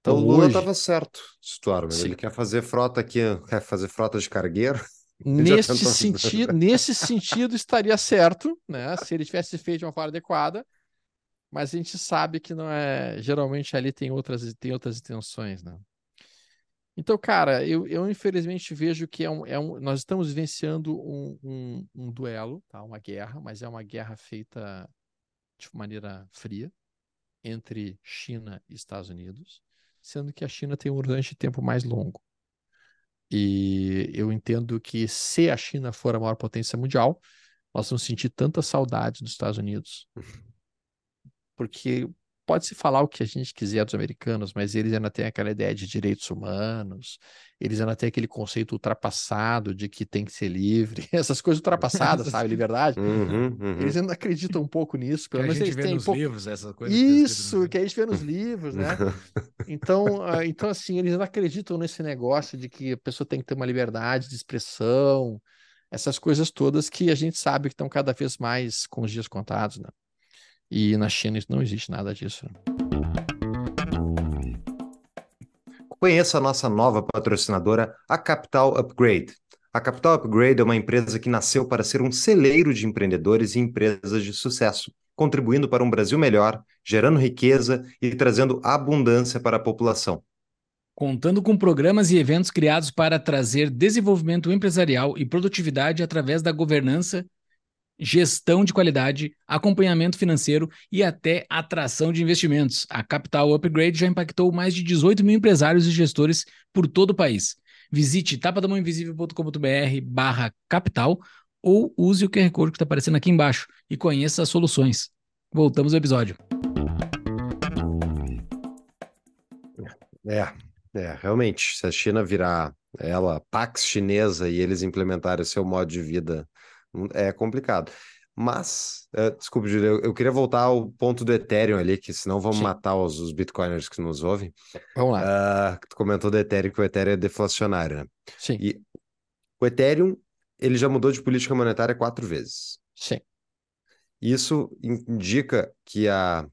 Então, o Lula hoje, estava certo, Stormer. Sim. Ele quer fazer frota aqui, quer fazer frota de cargueiro. neste tentou- sentido, nesse sentido estaria certo, né? Se ele tivesse feito de uma forma adequada, mas a gente sabe que não é. Geralmente ali tem outras, tem outras intenções, né? Então, cara, eu, eu infelizmente vejo que é um, é um, nós estamos vivenciando um, um, um duelo, tá? Uma guerra, mas é uma guerra feita de maneira fria entre China e Estados Unidos, sendo que a China tem um horizonte de tempo mais longo. E eu entendo que se a China for a maior potência mundial, nós vamos sentir tanta saudade dos Estados Unidos. Porque pode-se falar o que a gente quiser dos americanos, mas eles ainda têm aquela ideia de direitos humanos, eles ainda têm aquele conceito ultrapassado de que tem que ser livre, essas coisas ultrapassadas, sabe? Liberdade. Uhum, uhum. Eles ainda acreditam um pouco nisso, pelo a menos gente eles vê têm nos pouco. livros, essas coisas. Isso, que a gente vê nos livros, né? Então, ah, então, assim, eles não acreditam nesse negócio de que a pessoa tem que ter uma liberdade de expressão, essas coisas todas que a gente sabe que estão cada vez mais com os dias contados, né? E na China isso não existe nada disso. Conheça a nossa nova patrocinadora, a Capital Upgrade. A Capital Upgrade é uma empresa que nasceu para ser um celeiro de empreendedores e empresas de sucesso, contribuindo para um Brasil melhor, gerando riqueza e trazendo abundância para a população. Contando com programas e eventos criados para trazer desenvolvimento empresarial e produtividade através da governança gestão de qualidade, acompanhamento financeiro e até atração de investimentos. A Capital Upgrade já impactou mais de 18 mil empresários e gestores por todo o país. Visite tapadamãoinvisível.com.br barra capital ou use o QR Code que está aparecendo aqui embaixo e conheça as soluções. Voltamos ao episódio. É, é, realmente, se a China virar ela Pax chinesa e eles implementarem o seu modo de vida, é complicado. Mas, uh, desculpe, Júlio, eu, eu, queria voltar ao ponto do Ethereum ali, que senão vamos Sim. matar os, os, bitcoiners que nos ouvem. Vamos lá. Uh, tu comentou do Ethereum que o Ethereum é deflacionário, né? Sim. E o Ethereum, ele já mudou de política monetária quatro vezes. Sim. Isso indica que a,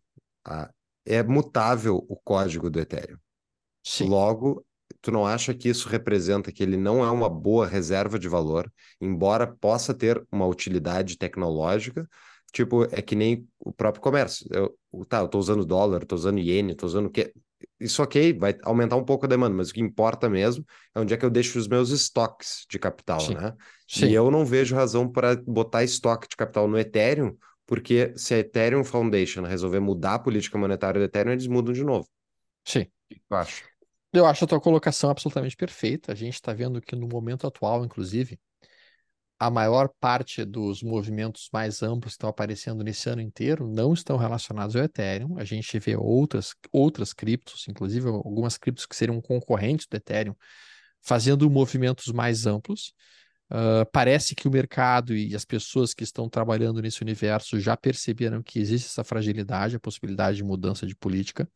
a, é mutável o código do Ethereum. Sim. Logo, tu não acha que isso representa que ele não é uma boa reserva de valor, embora possa ter uma utilidade tecnológica? Tipo, é que nem o próprio comércio. Eu, tá, eu tô usando dólar, tô usando iene, tô usando o quê? Isso ok, vai aumentar um pouco a demanda, mas o que importa mesmo é onde é que eu deixo os meus estoques de capital, Sim. né? Sim. E eu não vejo razão para botar estoque de capital no Ethereum, porque se a Ethereum Foundation resolver mudar a política monetária do Ethereum, eles mudam de novo. Sim. O que tu acha? Eu acho a tua colocação absolutamente perfeita. A gente está vendo que no momento atual, inclusive, a maior parte dos movimentos mais amplos que estão aparecendo nesse ano inteiro não estão relacionados ao Ethereum. A gente vê outras, outras criptos, inclusive algumas criptos que seriam concorrentes do Ethereum, fazendo movimentos mais amplos. Uh, parece que o mercado e as pessoas que estão trabalhando nesse universo já perceberam que existe essa fragilidade, a possibilidade de mudança de política.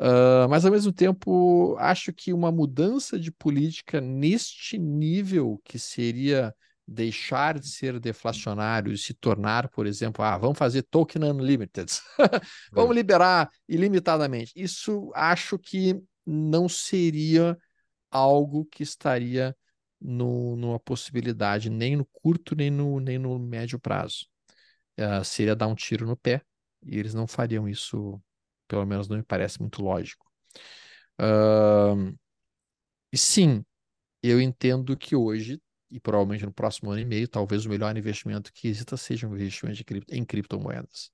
Uh, mas, ao mesmo tempo, acho que uma mudança de política neste nível, que seria deixar de ser deflacionário e se tornar, por exemplo, ah, vamos fazer token unlimited, vamos liberar ilimitadamente. Isso acho que não seria algo que estaria no, numa possibilidade nem no curto nem no, nem no médio prazo. Uh, seria dar um tiro no pé e eles não fariam isso pelo menos não me parece muito lógico. Uh, e sim, eu entendo que hoje, e provavelmente no próximo ano e meio, talvez o melhor investimento que exista seja um investimento cripto, em criptomoedas.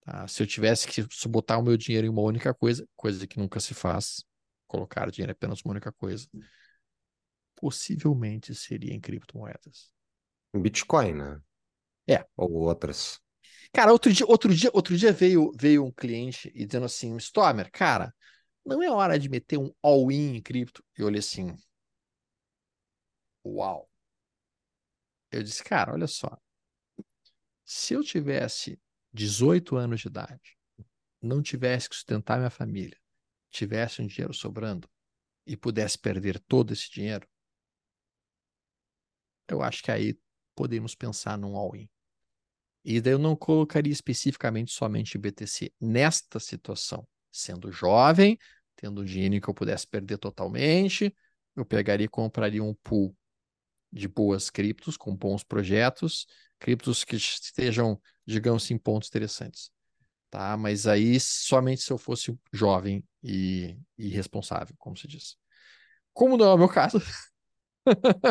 Tá? Se eu tivesse que botar o meu dinheiro em uma única coisa, coisa que nunca se faz, colocar dinheiro em apenas uma única coisa, possivelmente seria em criptomoedas. Bitcoin, né? É. Ou outras. Cara, outro dia, outro dia, outro dia veio, veio um cliente e dizendo assim, Stormer, cara, não é hora de meter um all-in em cripto? Eu olhei assim, uau. Eu disse, cara, olha só, se eu tivesse 18 anos de idade, não tivesse que sustentar minha família, tivesse um dinheiro sobrando e pudesse perder todo esse dinheiro, eu acho que aí podemos pensar num all-in. E daí eu não colocaria especificamente somente BTC nesta situação. Sendo jovem, tendo dinheiro que eu pudesse perder totalmente, eu pegaria e compraria um pool de boas criptos, com bons projetos, criptos que estejam, digamos assim, pontos interessantes. Tá? Mas aí somente se eu fosse jovem e, e responsável, como se diz. Como não é o meu caso,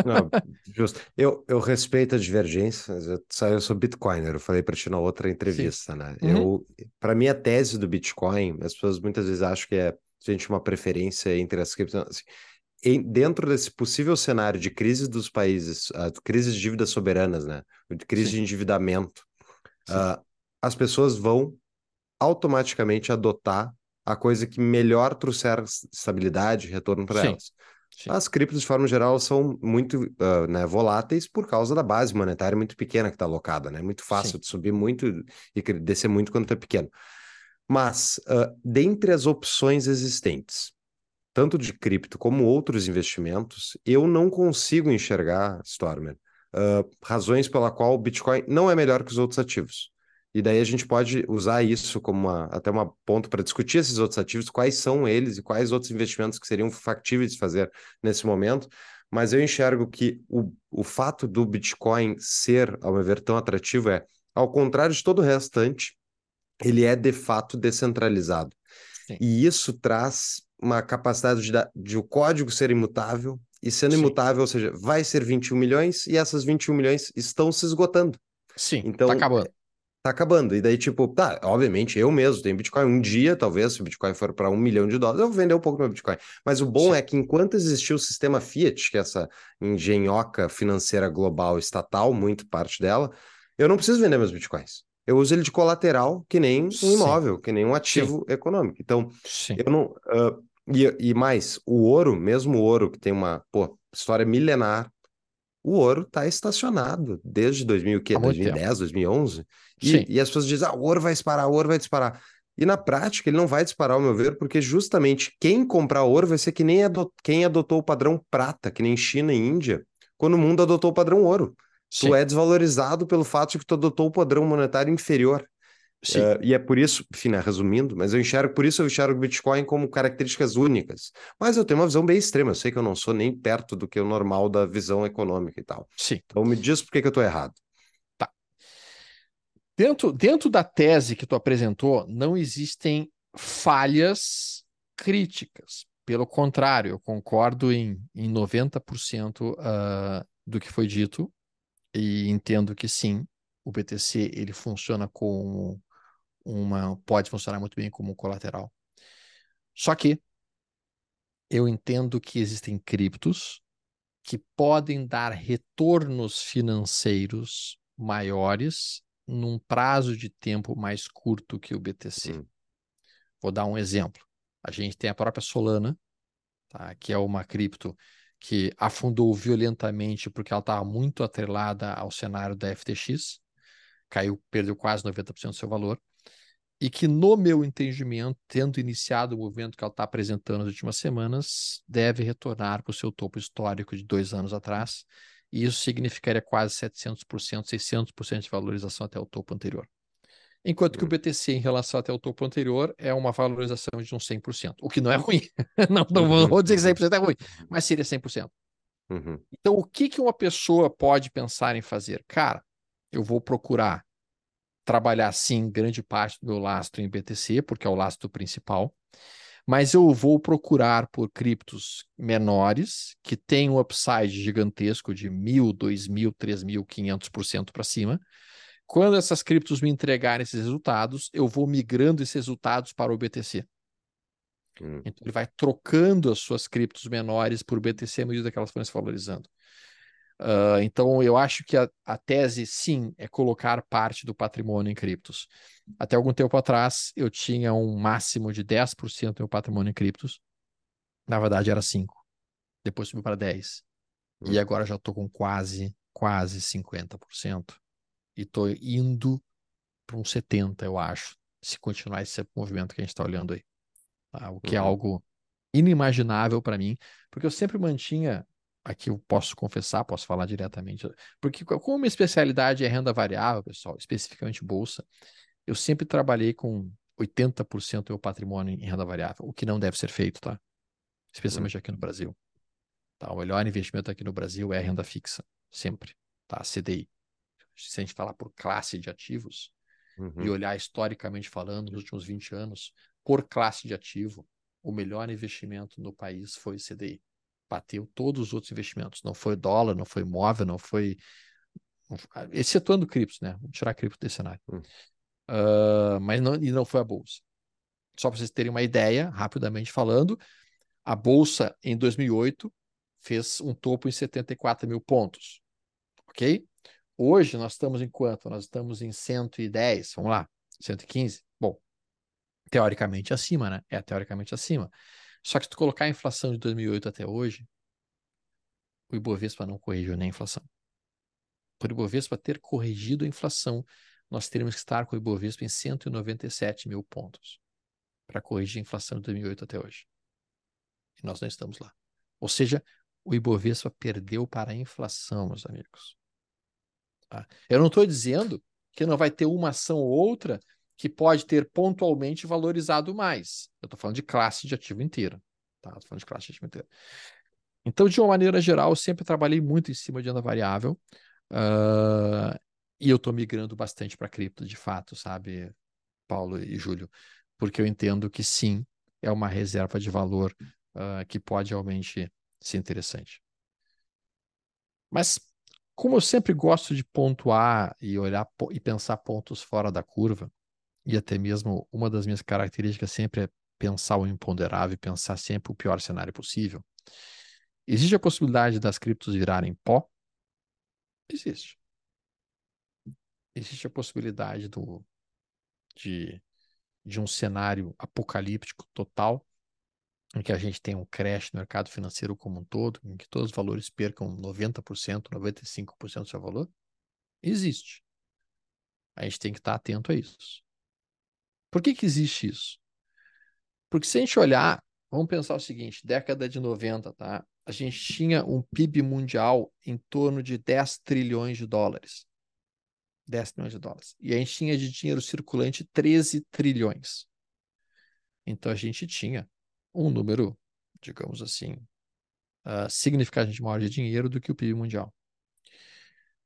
Não, justo. Eu, eu respeito a divergência, eu, eu sou Bitcoiner, eu falei para ti na outra entrevista, Sim. né? Uhum. Eu, para mim, a tese do Bitcoin, as pessoas muitas vezes acham que é gente uma preferência entre as criptomoedas. Assim, em, dentro desse possível cenário de crise dos países, uh, crise de dívidas soberanas, né? De crise Sim. de endividamento, uh, as pessoas vão automaticamente adotar a coisa que melhor trouxer estabilidade, retorno para elas. Sim. As criptos, de forma geral, são muito uh, né, voláteis por causa da base monetária muito pequena que está alocada, né? Muito fácil Sim. de subir muito e descer muito quando está pequeno. Mas, uh, dentre as opções existentes, tanto de cripto como outros investimentos, eu não consigo enxergar, Stormer, uh, razões pela qual o Bitcoin não é melhor que os outros ativos. E daí a gente pode usar isso como uma, até uma ponto para discutir esses outros ativos, quais são eles e quais outros investimentos que seriam factíveis de fazer nesse momento. Mas eu enxergo que o, o fato do Bitcoin ser, ao meu ver, tão atrativo é, ao contrário de todo o restante, ele é de fato descentralizado. Sim. E isso traz uma capacidade de, de, o código ser imutável, e sendo Sim. imutável, ou seja, vai ser 21 milhões, e essas 21 milhões estão se esgotando. Sim, Então, tá acabando. Tá acabando. E daí, tipo, tá, obviamente, eu mesmo tenho Bitcoin. Um dia, talvez, se o Bitcoin for para um milhão de dólares, eu vou vender um pouco meu Bitcoin. Mas o bom Sim. é que enquanto existir o sistema Fiat, que é essa engenhoca financeira global estatal, muito parte dela, eu não preciso vender meus Bitcoins. Eu uso ele de colateral, que nem um Sim. imóvel, que nem um ativo econômico. Então, Sim. eu não. ah, e, e mais, o ouro, mesmo o ouro, que tem uma pô, história milenar, o ouro está estacionado desde 2000, o quê? Há muito 2010, 2011. Sim. E, e as pessoas dizem, ah, o ouro vai disparar, o ouro vai disparar. E na prática, ele não vai disparar, ao meu ver, porque justamente quem comprar ouro vai ser que nem ado- quem adotou o padrão prata, que nem China e Índia, quando o mundo adotou o padrão ouro. Sim. Tu é desvalorizado pelo fato de que tu adotou o padrão monetário inferior. Eh, e é por isso, enfim, né, resumindo, mas eu enxergo, por isso eu enxergo o Bitcoin como características únicas. Mas eu tenho uma visão bem extrema, eu sei que eu não sou nem perto do que o normal da visão econômica e tal. Sim. Então me diz por que que eu tô errado. Dentro, dentro da tese que tu apresentou, não existem falhas críticas. Pelo contrário, eu concordo em, em 90% ah, do que foi dito e entendo que sim, o BTC ele funciona como uma, pode funcionar muito bem como colateral. Só que eu entendo que existem criptos que podem dar retornos financeiros maiores num prazo de tempo mais curto que o BTC. Hum. Vou dar um exemplo. A gente tem a própria Solana, tá? que é uma cripto que afundou violentamente porque ela estava muito atrelada ao cenário da FTX, caiu, perdeu quase 90% do seu valor, e que, no meu entendimento, tendo iniciado o movimento que ela está apresentando nas últimas semanas, deve retornar para o seu topo histórico de dois anos atrás, e isso significaria quase 700%, 600% de valorização até o topo anterior. Enquanto que o Hum. BTC, em relação até o topo anterior, é uma valorização de uns 100%, o que não é ruim. não, não vou- Uhum, vou dizer uhum. que 100% é ruim, mas seria 100%. Uhum. Então, o que, que uma pessoa pode pensar em fazer? Cara, eu vou procurar trabalhar, sim, grande parte do meu lastro em BTC, porque é o lastro principal, mas eu vou procurar por criptos menores, que têm um upside gigantesco de 1.000, 2.000, 3.500% para cima. Quando essas criptos me entregarem esses resultados, eu vou migrando esses resultados para o BTC. Hum. Então, ele vai trocando as suas criptos menores por BTC à medida que elas forem se valorizando. Ah, então, eu acho que a, a tese, sim, é colocar parte do patrimônio em criptos. Até algum tempo atrás, eu tinha um máximo de 10% do meu patrimônio em criptos. Na verdade, era 5%. Depois subiu para 10%. E Hum. agora já estou com quase, quase 50%. E estou indo para uns 70%, eu acho, se continuar esse movimento que a gente está olhando aí. tá? O que é Uhum. algo inimaginável para mim, porque eu sempre mantinha, aqui eu posso confessar, posso falar diretamente, porque co- como minha especialidade é renda variável, pessoal, especificamente bolsa, eu sempre trabalhei com 80% do meu patrimônio em renda variável, o que não deve ser feito, tá? Especialmente aqui no Brasil. Tá? O melhor investimento aqui no Brasil é a renda fixa, sempre, tá? CDI. Se a gente falar por classe de ativos, e Uhum. olhar historicamente falando, nos últimos 20 anos, por classe de ativo, o melhor investimento no país foi o CDI. Bateu todos os outros investimentos. Não foi dólar, não foi imóvel, não foi. Excetuando criptos, né? Vamos tirar cripto desse cenário. Hum. Ah, mas não, e não foi a bolsa. Só para vocês terem uma ideia, rapidamente falando, a bolsa em 2008 fez um topo em 74 mil pontos. Ok? Hoje nós estamos em quanto? Nós estamos em 110, vamos lá, 115. Bom, teoricamente acima, né? É teoricamente acima. Só que se tu colocar a inflação de 2008 até hoje, o Ibovespa não corrigiu nem a inflação. Por Ibovespa ter corrigido a inflação, nós teríamos que estar com o Ibovespa em 197 mil pontos para corrigir a inflação de 2008 até hoje. E nós não estamos lá. Ou seja, o Ibovespa perdeu para a inflação, meus amigos. Tá? Eu não estou dizendo que não vai ter uma ação ou outra que pode ter pontualmente valorizado mais. Eu estou falando de classe de ativo inteira. Tá? Estou falando de classe de ativo inteira. Então, de uma maneira geral, eu sempre trabalhei muito em cima de renda variável. ah, e eu estou migrando bastante para cripto, de fato, sabe, Paulo e Júlio? Porque eu entendo que sim, é uma reserva de valor ah, que pode realmente ser interessante. Mas como eu sempre gosto de pontuar e olhar e pensar pontos fora da curva, e até mesmo uma das minhas características sempre é pensar o imponderável, pensar sempre o pior cenário possível. Existe a possibilidade das criptos virarem pó? Existe. Existe a possibilidade do, de, de um cenário apocalíptico total, em que a gente tem um crash no mercado financeiro como um todo, em que todos os valores percam 90%, 95% do seu valor? Existe. A gente tem que estar atento a isso. Por que, que existe isso? Porque se a gente olhar, vamos pensar o seguinte: década de 90, tá? A gente tinha um PIB mundial em torno de 10 trilhões de dólares. 10 trilhões de dólares. E a gente tinha de dinheiro circulante 13 trilhões. Então a gente tinha um número, digamos assim, uh, significativamente maior de dinheiro do que o PIB mundial.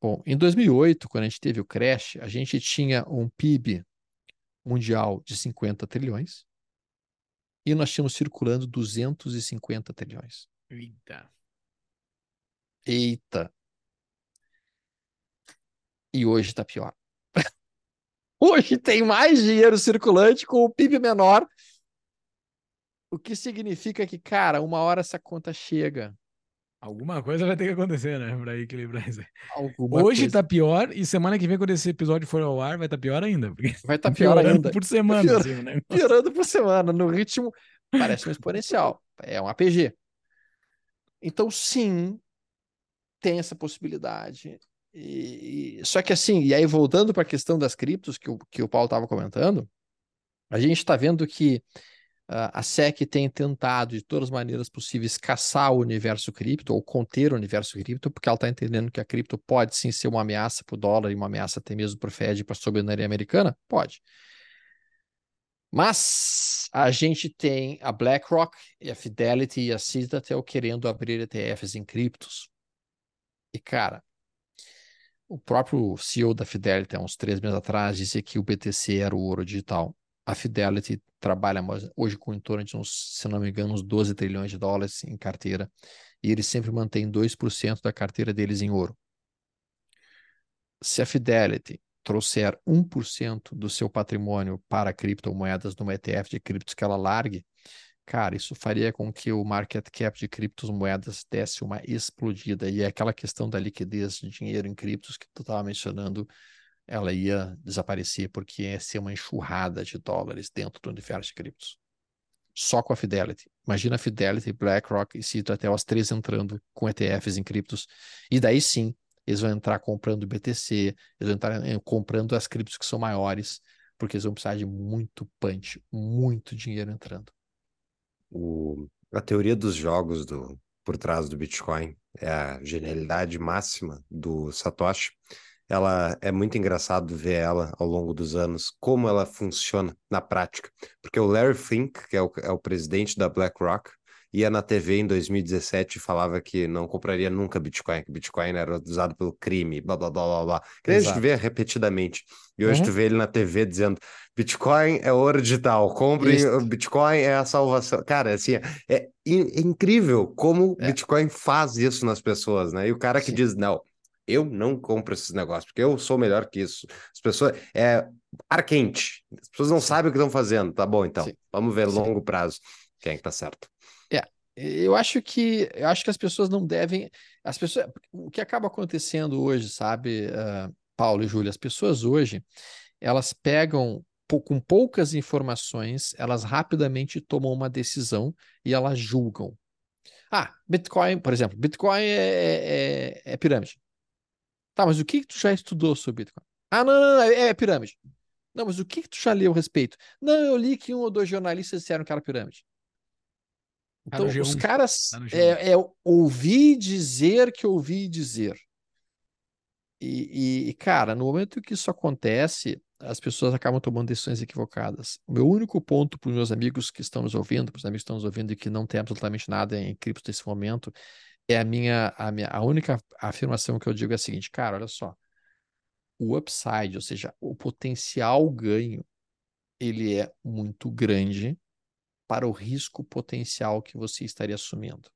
Bom, em 2008, quando a gente teve o crash, a gente tinha um PIB mundial de 50 trilhões e nós tínhamos circulando 250 trilhões. Eita. Eita. E hoje está pior. hoje tem mais dinheiro circulante com o PIB menor. O que significa que, cara, uma hora essa conta chega. Alguma coisa vai ter que acontecer, né? Pra equilibrar isso. Alguma Hoje coisa. tá pior e semana que vem, quando esse episódio for ao ar, vai estar tá pior ainda. Vai estar tá pior ainda. por semana. Pior... Assim, né? Piorando por semana, no ritmo. Parece um exponencial. É um APG. Então, sim, tem essa possibilidade. E. Só que assim, e aí voltando para a questão das criptos que o, que o Paulo estava comentando, a gente está vendo que a SEC tem tentado de todas as maneiras possíveis caçar o universo cripto ou conter o universo cripto, porque ela está entendendo que a cripto pode sim ser uma ameaça para o dólar e uma ameaça até mesmo para o Fed e para a soberania americana? Pode. Mas a gente tem a BlackRock, e a Fidelity e a Citadel querendo abrir ETFs em criptos. E, cara, o próprio CEO da Fidelity, há uns três meses atrás, disse que o BTC era o ouro digital. A Fidelity trabalha hoje com em torno de uns, se não me engano, uns 12 trilhões de dólares em carteira, e eles sempre mantêm 2% da carteira deles em ouro. Se a Fidelity trouxer 1% do seu patrimônio para criptomoedas numa ETF de criptos que ela largue, cara, isso faria com que o market cap de criptomoedas desse uma explodida. E é aquela questão da liquidez de dinheiro em criptos que tu estava mencionando ela ia desaparecer porque ia ser uma enxurrada de dólares dentro do universo de criptos. Só com a Fidelity. Imagina a Fidelity, BlackRock e Cito até as três entrando com ETFs em criptos. E daí sim, eles vão entrar comprando BTC, eles vão entrar eh, comprando as criptos que são maiores, porque eles vão precisar de muito punch, muito dinheiro entrando. O, a teoria dos jogos do, por trás do Bitcoin é a genialidade máxima do Satoshi ela é muito engraçado ver ela ao longo dos anos, como ela funciona na prática. Porque o Larry Fink, que é o, é o presidente da BlackRock, ia na TV em 2017 e falava que não compraria nunca Bitcoin, que Bitcoin era usado pelo crime, blá blá blá blá blá. Que a gente vê repetidamente. E hoje uhum. tu vê ele na TV dizendo: Bitcoin é ouro digital, compre Bitcoin é a salvação. Cara, assim, é, é incrível como é. Bitcoin faz isso nas pessoas, né? E o cara que Sim. diz: não, eu não compro esses negócios, porque eu sou melhor que isso. As pessoas. É ar quente. As pessoas não sabem o que estão fazendo. Tá bom, então. Sim. Vamos ver Sim. longo prazo. Quem é que tá certo? É. Eu acho que eu acho que as pessoas não devem. As pessoas. O que acaba acontecendo hoje, sabe, uh, Paulo e Júlia? As pessoas hoje elas pegam com poucas informações, elas rapidamente tomam uma decisão e elas julgam. Ah, Bitcoin, por exemplo, Bitcoin é, é, é pirâmide. Tá, mas o que, que tu já estudou sobre Bitcoin? Ah, não, não, não é, é, pirâmide. Não, mas o que, que tu já leu a respeito? Não, eu li que um ou dois jornalistas disseram que era pirâmide. Tá então, os caras tá é, é ouvir dizer que ouvi dizer. E, e, cara, no momento que isso acontece, as pessoas acabam tomando decisões equivocadas. O meu único ponto para os meus amigos que estão nos ouvindo, para os amigos que estão nos ouvindo e que não tem absolutamente nada em cripto nesse momento, é a minha, a minha a única afirmação que eu digo é a seguinte, cara, olha só. O upside, ou seja, o potencial ganho, ele é muito grande para o risco potencial que você estaria assumindo.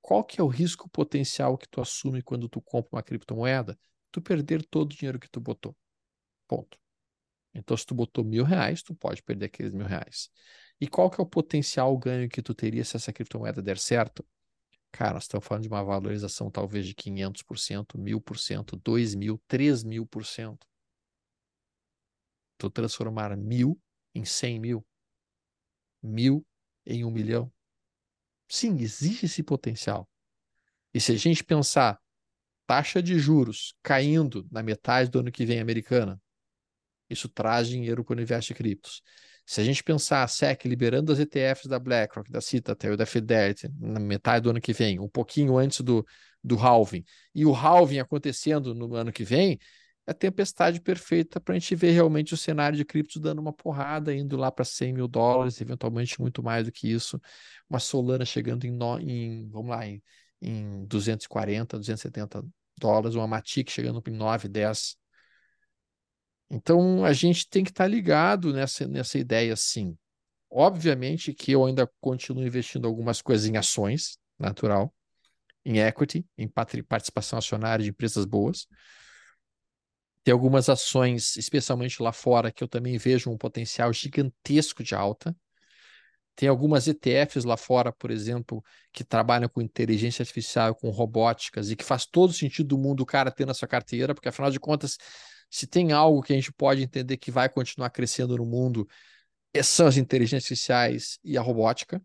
qual que é o risco potencial que tu assume quando tu compra uma criptomoeda? Tu perder todo o dinheiro que tu botou. Ponto. Então, se tu botou mil reais, tu pode perder aqueles mil reais. E qual que é o potencial ganho que tu teria se essa criptomoeda der certo? Cara, nós estamos falando de uma valorização talvez de 500%, 1000%, 2.000, 3.000%. Tu transformar mil em 100 mil, mil em um milhão. Sim, existe esse potencial. E se a gente pensar taxa de juros caindo na metade do ano que vem americana, isso traz dinheiro para o universo de criptos. Se a gente pensar a SEC liberando as ETFs da BlackRock, da Citadel, da Fidelity na metade do ano que vem, um pouquinho antes do, do halving, e o halving acontecendo no ano que vem, é a tempestade perfeita para a gente ver realmente o cenário de criptos dando uma porrada, indo lá para 100 mil dólares, eventualmente muito mais do que isso, uma Solana chegando em, no, em vamos lá, em, em 240, 270 dólares, uma Matic chegando em 9, 10 então, a gente tem que estar tá ligado nessa, nessa ideia, sim. Obviamente que eu ainda continuo investindo algumas coisas em ações, natural, em equity, em participação acionária de empresas boas. Tem algumas ações, especialmente lá fora, que eu também vejo um potencial gigantesco de alta. Tem algumas ETFs lá fora, por exemplo, que trabalham com inteligência artificial, com robóticas, e que faz todo sentido do mundo o cara ter na sua carteira, porque afinal de contas, se tem algo que a gente pode entender que vai continuar crescendo no mundo, é, são as inteligências artificiais e a robótica.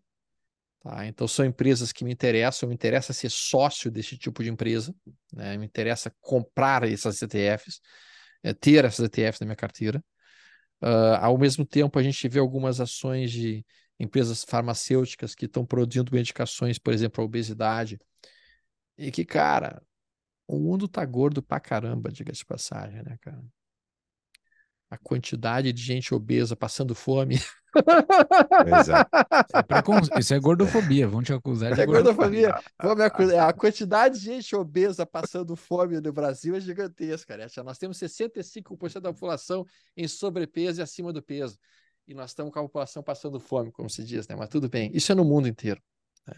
Tá? Então, são empresas que me interessam, me interessa ser sócio desse tipo de empresa, né? me interessa comprar essas ETFs, é, ter essas ETFs na minha carteira. Uh, ao mesmo tempo, a gente vê algumas ações de empresas farmacêuticas que estão produzindo medicações, por exemplo, a obesidade, e que, cara, o mundo tá gordo pra caramba, diga-se de passagem, né, cara? A quantidade de gente obesa passando fome. Exato. É precon... Isso é gordofobia, vão te acusar de é gordofobia. gordofobia. A quantidade de gente obesa passando fome no Brasil é gigantesca, né? Nós temos 65% da população em sobrepeso e acima do peso. E nós estamos com a população passando fome, como se diz, né? Mas tudo bem. Isso é no mundo inteiro. Né?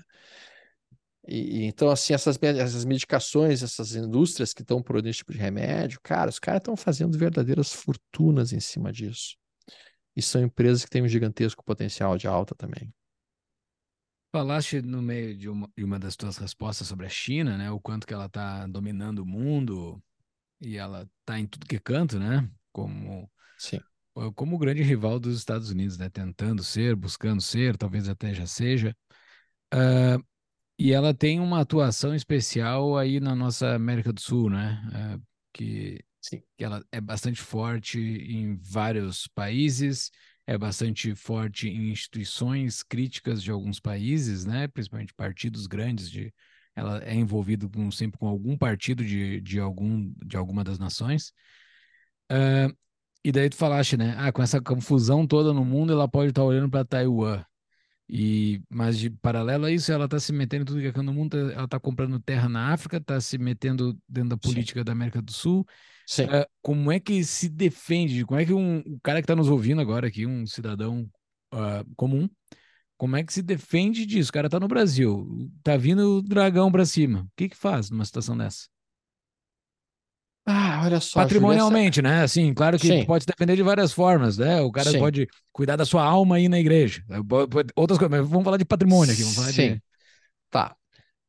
E, então, assim, essas, essas medicações, essas indústrias que estão produzindo esse tipo de remédio, cara, os caras estão fazendo verdadeiras fortunas em cima disso. E são empresas que têm um gigantesco potencial de alta também. Falaste no meio de uma, de uma das tuas respostas sobre a China, né? O quanto que ela está dominando o mundo e ela está em tudo que é canto, né? Como, Sim. como o grande rival dos Estados Unidos, né? Tentando ser, buscando ser, talvez até já seja. Uh, e ela tem uma atuação especial aí na nossa América do Sul, né? É, que, Sim. que ela é bastante forte em vários países, é bastante forte em instituições críticas de alguns países, né? Principalmente partidos grandes de ela é envolvida com, sempre com algum partido de, de, algum, de alguma das nações. Uh, e daí tu falaste, né? Ah, com essa confusão toda no mundo, ela pode estar olhando para Taiwan. E, mas de paralelo a isso, ela está se metendo em tudo que é no mundo, ela está comprando terra na África, está se metendo dentro da política Sim. da América do Sul. Uh, como é que se defende? Como é que um, o cara que está nos ouvindo agora aqui, um cidadão uh, comum, como é que se defende disso? O cara está no Brasil, tá vindo o dragão para cima. O que que faz numa situação dessa? Ah, olha só. Patrimonialmente, né? Assim, claro que Sim. pode se defender de várias formas, né? O cara Sim. pode cuidar da sua alma aí na igreja. Outras coisas, mas vamos falar de patrimônio aqui. Vamos falar Sim. De... Tá.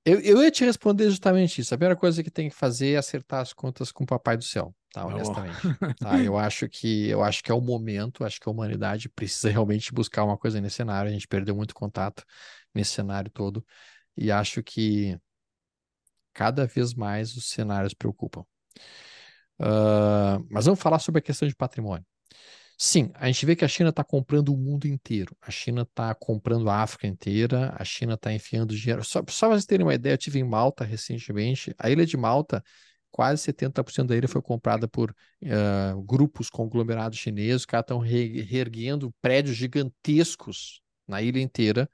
Eu, eu ia te responder justamente isso. A primeira coisa que tem que fazer é acertar as contas com o Papai do Céu, tá? Honestamente. tá? Eu acho que eu acho que é o momento, acho que a humanidade precisa realmente buscar uma coisa nesse cenário. A gente perdeu muito contato nesse cenário todo. E acho que cada vez mais os cenários preocupam. Uh, mas vamos falar sobre a questão de patrimônio. Sim, a gente vê que a China está comprando o mundo inteiro. A China está comprando a África inteira, a China está enfiando dinheiro. Só, só para vocês terem uma ideia, eu estive em Malta recentemente. A ilha de Malta, quase 70% da ilha foi comprada por uh, grupos conglomerados chineses. Os caras estão re reerguendo prédios gigantescos na ilha inteira,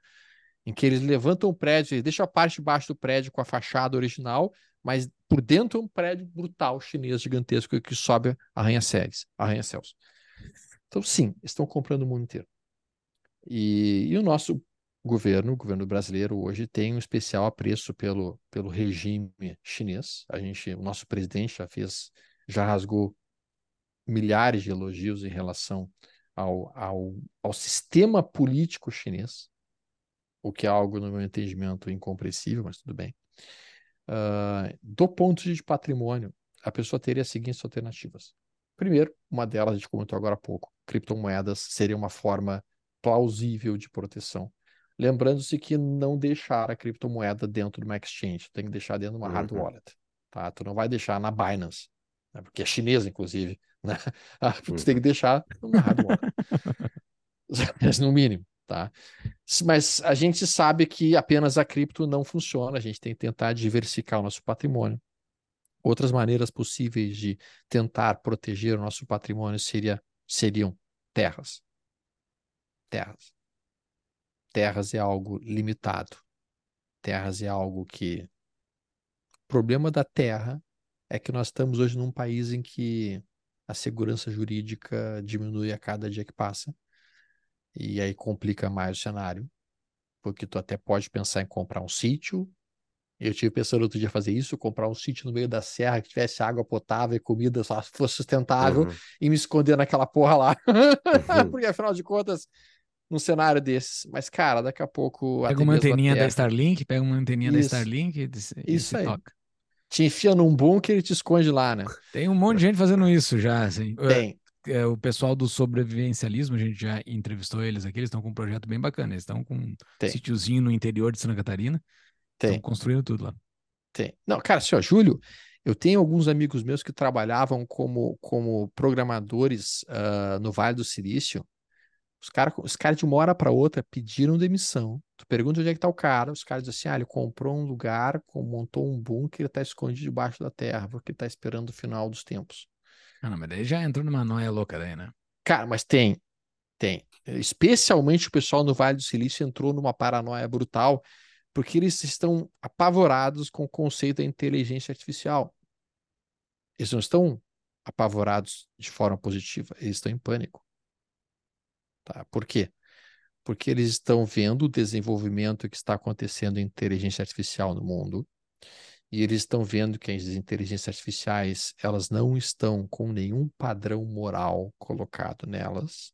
em que eles levantam o prédio, deixam a parte de baixo do prédio com a fachada original, mas por dentro é um prédio brutal chinês gigantesco que sobe arranha-céus. Arranha então, sim, estão comprando o mundo inteiro. E, e, o nosso governo, o governo brasileiro hoje tem um especial apreço pelo, pelo regime chinês. A gente, o nosso presidente já fez, já rasgou milhares de elogios em relação ao, ao, ao sistema político chinês, o que é algo, no meu entendimento, incompreensível, mas tudo bem. Uh, do ponto de patrimônio, a pessoa teria as seguintes alternativas. Primeiro, uma delas, a gente comentou agora há pouco, criptomoedas seria uma forma plausível de proteção. Lembrando-se que não deixar a criptomoeda dentro de uma exchange, tem que deixar dentro de uma uhum. hard wallet. Tá? Tu não vai deixar na Binance, né? porque é chinesa, inclusive. Né? Tu uhum. tem que deixar numa hard wallet. no mínimo. Tá? Mas a gente sabe que apenas a cripto não funciona, a gente tem que tentar diversificar o nosso patrimônio. Outras maneiras possíveis de tentar proteger o nosso patrimônio seria, seriam terras. Terras. Terras é algo limitado. Terras é algo que. O problema da terra é que nós estamos hoje num país em que a segurança jurídica diminui a cada dia que passa. E aí complica mais o cenário, porque tu até pode pensar em comprar um sítio, eu tive pensando outro dia fazer isso, comprar um sítio no meio da serra que tivesse água potável e comida só fosse sustentável uhum. e me esconder naquela porra lá. Uhum. Porque afinal de contas, num cenário desses. Mas, cara, daqui a pouco. Pega uma anteninha terra... da Starlink, pega uma anteninha isso. da Starlink e, isso aí. toca. Te enfia num bunker e te esconde lá, né? Tem um monte de gente fazendo isso já, assim. Tem. É, o pessoal do sobrevivencialismo, a gente já entrevistou eles aqui, eles estão com um projeto bem bacana. Eles estão com um Tem. sítiozinho no interior de Santa Catarina. Estão construindo tudo lá. Tem. Não, cara, assim, ó, Júlio, eu tenho alguns amigos meus que trabalhavam como, como programadores uh, no Vale do Silício. Os caras os cara de uma hora para outra pediram demissão. Tu pergunta onde é que tá o cara, os caras dizem assim: ah, ele comprou um lugar, montou um bunker, ele tá escondido debaixo da terra, porque ele tá esperando o final dos tempos. Ah, não, mas daí já entrou numa noia louca daí, né? Cara, mas tem, tem. Especialmente o pessoal no Vale do Silício entrou numa paranoia brutal porque eles estão apavorados com o conceito da inteligência artificial. Eles não estão apavorados de forma positiva, eles estão em pânico. Tá? Por quê? Porque eles estão vendo o desenvolvimento que está acontecendo em inteligência artificial no mundo e eles estão vendo que as inteligências artificiais elas não estão com nenhum padrão moral colocado nelas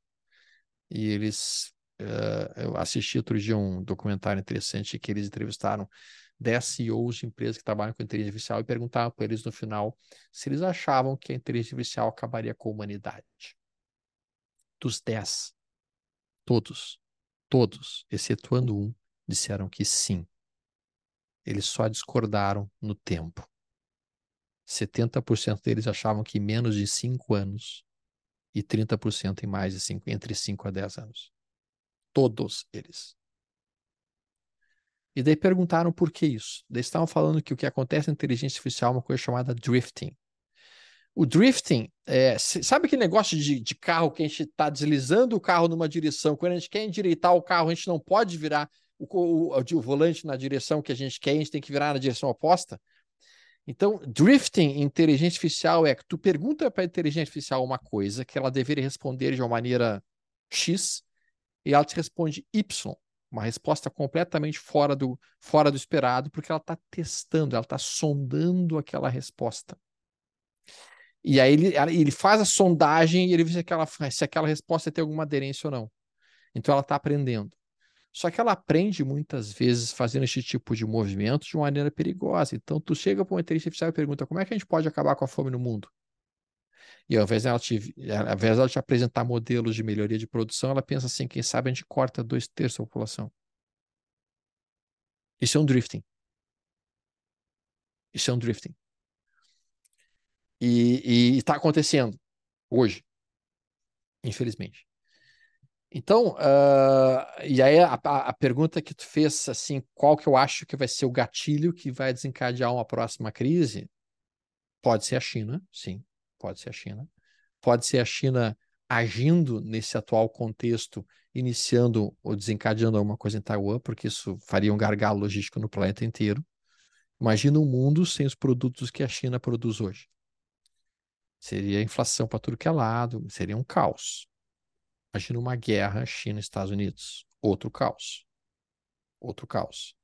e eles Uh, eu assisti outro dia um documentário interessante que eles entrevistaram 10 CEOs de empresas que trabalham com inteligência artificial e perguntavam para eles no final se eles achavam que a inteligência artificial acabaria com a humanidade. Dos 10, todos, todos, excetuando um, disseram que sim. Eles só discordaram no tempo. 70% deles achavam que menos de 5 anos e 30% em mais de 5, entre 5 a 10 anos. Todos eles. E daí perguntaram por que isso. Daí estavam falando que o que acontece na inteligência artificial é uma coisa chamada drifting. O drifting, é, sabe aquele negócio de, de carro que a gente está deslizando o carro numa direção? Quando a gente quer endireitar o carro, a gente não pode virar o, o, o, volante na direção que a gente quer, a gente tem que virar na direção oposta. Então, drifting inteligência artificial é que tu pergunta para a inteligência artificial uma coisa que ela deveria responder de uma maneira X, e ela te responde Y, uma resposta completamente fora do, fora do esperado, porque ela está testando, ela está sondando aquela resposta. E aí ele, ele faz a sondagem e ele vê se aquela, se aquela resposta tem alguma aderência ou não. Então ela está aprendendo. Só que ela aprende muitas vezes fazendo esse tipo de movimento de uma maneira perigosa. Então tu chega para uma inteligência artificial e pergunta como é que a gente pode acabar com a fome no mundo? E ao invés, dela te, ao invés dela te apresentar modelos de melhoria de produção, ela pensa assim: quem sabe a gente corta dois terços da população. Isso é um drifting. Isso é um drifting. E está acontecendo hoje, infelizmente. Então, uh, e aí a, a, pergunta que tu fez, assim, qual que eu acho que vai ser o gatilho que vai desencadear uma próxima crise? Pode ser a China, sim. Pode ser a China. Pode ser a China agindo nesse atual contexto, iniciando ou desencadeando alguma coisa em Taiwan, porque isso faria um gargalo logístico no planeta inteiro. Imagina um mundo sem os produtos que a China produz hoje. Seria inflação para tudo que é lado, seria um caos. Imagina uma guerra China-Estados Unidos, outro caos. Outro caos.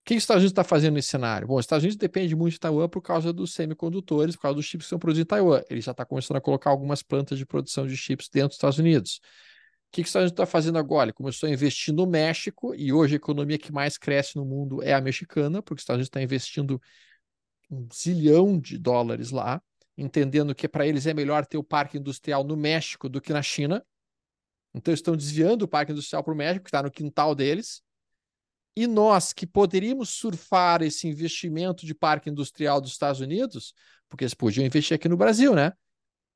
O que os Estados Unidos está fazendo nesse cenário? Bom, os Estados Unidos depende muito de Taiwan por causa dos semicondutores, por causa dos chips que são produzidos em Taiwan. Ele já está começando a colocar algumas plantas de produção de chips dentro dos Estados Unidos. O que os Estados Unidos está fazendo agora? Ele começou a investir no México, e hoje a economia que mais cresce no mundo é a mexicana, porque os Estados Unidos está investindo um zilhão de dólares lá, entendendo que para eles é melhor ter o parque industrial no México do que na China. Então, estão desviando o parque industrial para o México, que está no quintal deles. E nós, que poderíamos surfar esse investimento de parque industrial dos Estados Unidos, porque eles podiam investir aqui no Brasil, né?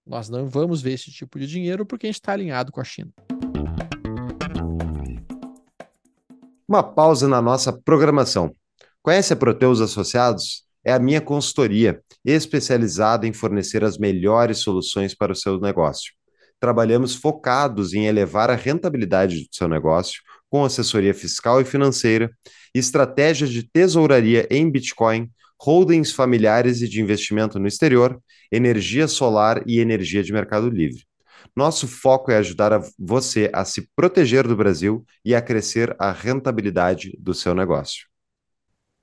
Nós não vamos ver esse tipo de dinheiro porque a gente está alinhado com a China. Uma pausa na nossa programação. Conhece a Proteus Associados? É a minha consultoria, especializada em fornecer as melhores soluções para o seu negócio. Trabalhamos focados em elevar a rentabilidade do seu negócio com assessoria fiscal e financeira, estratégias de tesouraria em Bitcoin, holdings familiares e de investimento no exterior, energia solar e energia de mercado livre. Nosso foco é ajudar a você a se proteger do Brasil e a crescer a rentabilidade do seu negócio.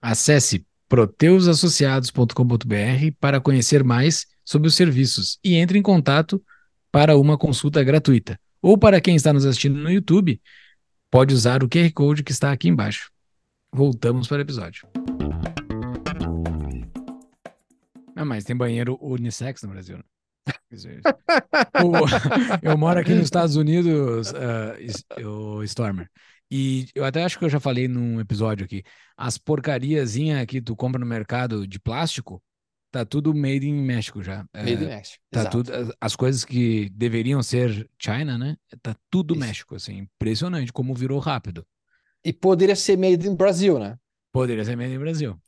Acesse proteusassociados.com.br para conhecer mais sobre os serviços e entre em contato para uma consulta gratuita. Ou para quem está nos assistindo no YouTube, pode usar o QR Code que está aqui embaixo. Voltamos para o episódio. Ah, mas tem banheiro unissex no Brasil. Né? eu moro aqui nos Estados Unidos, uh, o Stormer. E eu até acho que eu já falei num episódio aqui. As porcariazinhas que tu compra no mercado de plástico, Tá tudo made in México já. Made é, in México. Tá tudo, as coisas que deveriam ser China, né? Tá tudo Isso. México, assim. Impressionante como virou rápido. E poderia ser made in Brasil, né? Poderia ser made in Brasil.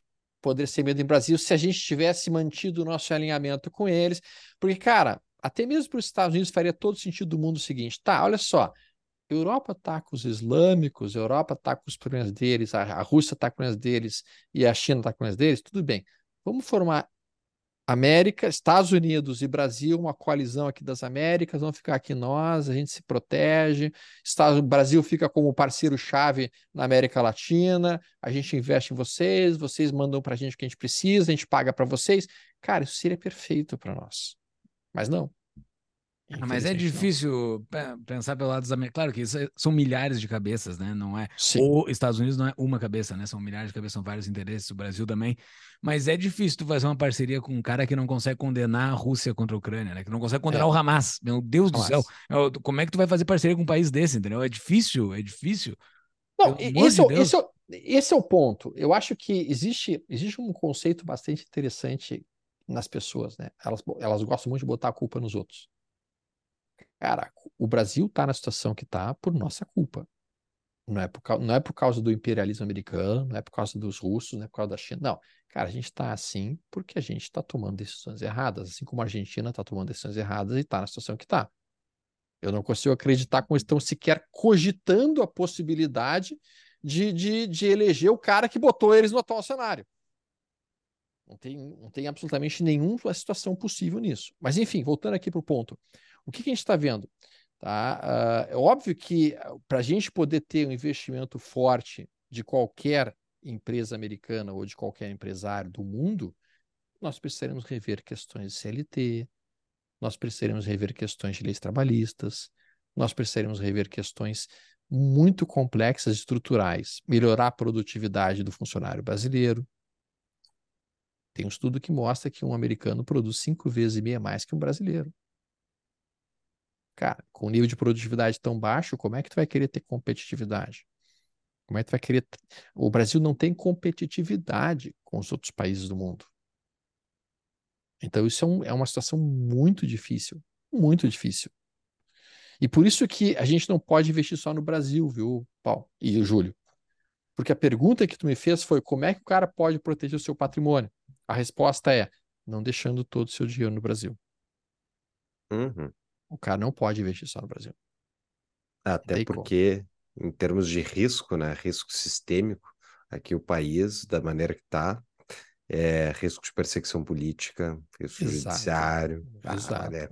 Poderia ser made in Brasil se a gente tivesse mantido o nosso alinhamento com eles. Porque, cara, até mesmo para os Estados Unidos faria todo sentido do mundo o seguinte: tá, olha só. Europa está com os islâmicos, Europa está com os problemas deles, a, a Rússia está com problemas deles e a China está com problemas deles, tudo bem. Vamos formar América, Estados Unidos e Brasil, uma coalizão aqui das Américas, vão ficar aqui nós, a gente se protege. Estados, Brasil fica como parceiro-chave na América Latina, a gente investe em vocês, vocês mandam para a gente o que a gente precisa, a gente paga para vocês. Cara, isso seria perfeito para nós. Mas não. Mas é difícil não. pensar pelo lado dos americanos. Claro que isso é, são milhares de cabeças, né? Não é. Sim. Ou Estados Unidos não é uma cabeça, né? São milhares de cabeças, são vários interesses, o Brasil também. Mas é difícil tu fazer uma parceria com um cara que não consegue condenar a Rússia contra a Ucrânia, né? Que não consegue condenar é. o Hamas. Meu Deus Hamas. do céu. É como é que tu vai fazer parceria com um país desse, entendeu? É difícil, é difícil. Não, esse, de é, esse, é, esse é o ponto. Eu acho que existe, existe um conceito bastante interessante nas pessoas, né? Elas, elas gostam muito de botar a culpa nos outros. Cara, o Brasil está na situação que está por nossa culpa. Não é, por, não é por causa do imperialismo americano, não é por causa dos russos, não é por causa da China. Não. Cara, a gente está assim porque a gente está tomando decisões erradas, assim como a Argentina está tomando decisões erradas e está na situação que está. Eu não consigo acreditar como estão sequer cogitando a possibilidade de, de, de eleger o cara que botou eles no atual cenário. Não tem, não tem absolutamente nenhuma situação possível nisso. Mas, enfim, voltando aqui para o ponto. O que, que a gente está vendo? Tá? Uh, é óbvio que para a gente poder ter um investimento forte de qualquer empresa americana ou de qualquer empresário do mundo, nós precisaremos rever questões de CLT, nós precisaremos rever questões de leis trabalhistas, nós precisaremos rever questões muito complexas estruturais, melhorar a produtividade do funcionário brasileiro. Tem um estudo que mostra que um americano produz cinco vezes e meia mais que um brasileiro. Cara, com um nível de produtividade tão baixo, como é que tu vai querer ter competitividade? Como é que tu vai querer. O Brasil não tem competitividade com os outros países do mundo. Então, isso é, um, é uma situação muito difícil. Muito difícil. E por isso que a gente não pode investir só no Brasil, viu, Paulo e o Júlio? Porque a pergunta que tu me fez foi como é que o cara pode proteger o seu patrimônio? A resposta é não deixando todo o seu dinheiro no Brasil. Uhum. O cara não pode investir só no Brasil. Até porque, como. em termos de risco, né? Risco sistêmico, aqui o país, da maneira que está, é risco de perseguição política, risco Exato. judiciário. Exato. Né?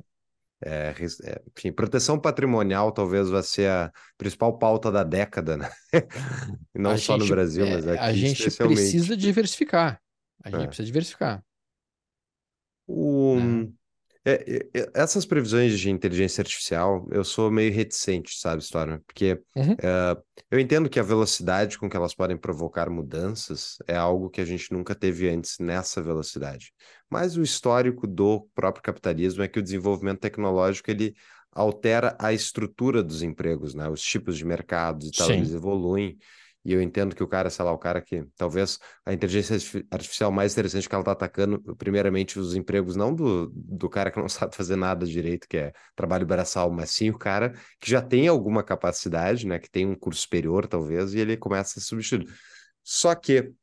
é, é, enfim, proteção patrimonial talvez vai ser a principal pauta da década, né? não A só no gente- Brasil, é, mas aqui a gente precisa diversificar. A gente É. precisa diversificar. O- Né? É, essas previsões de inteligência artificial, eu sou meio reticente, sabe, Storm? Porque Uhum. é, eu entendo que a velocidade com que elas podem provocar mudanças é algo que a gente nunca teve antes nessa velocidade. Mas o histórico do próprio capitalismo é que o desenvolvimento tecnológico ele altera a estrutura dos empregos, né? Os tipos de mercados e tal, Sim. eles evoluem. E eu entendo que o cara, sei lá, o cara que talvez a inteligência artifi- artificial mais interessante que ela está atacando, primeiramente, os empregos não do, do cara que não sabe fazer nada direito, que é trabalho braçal, mas sim o cara que já tem alguma capacidade, né? Que tem um curso superior, talvez, e ele começa a ser substituído. Só que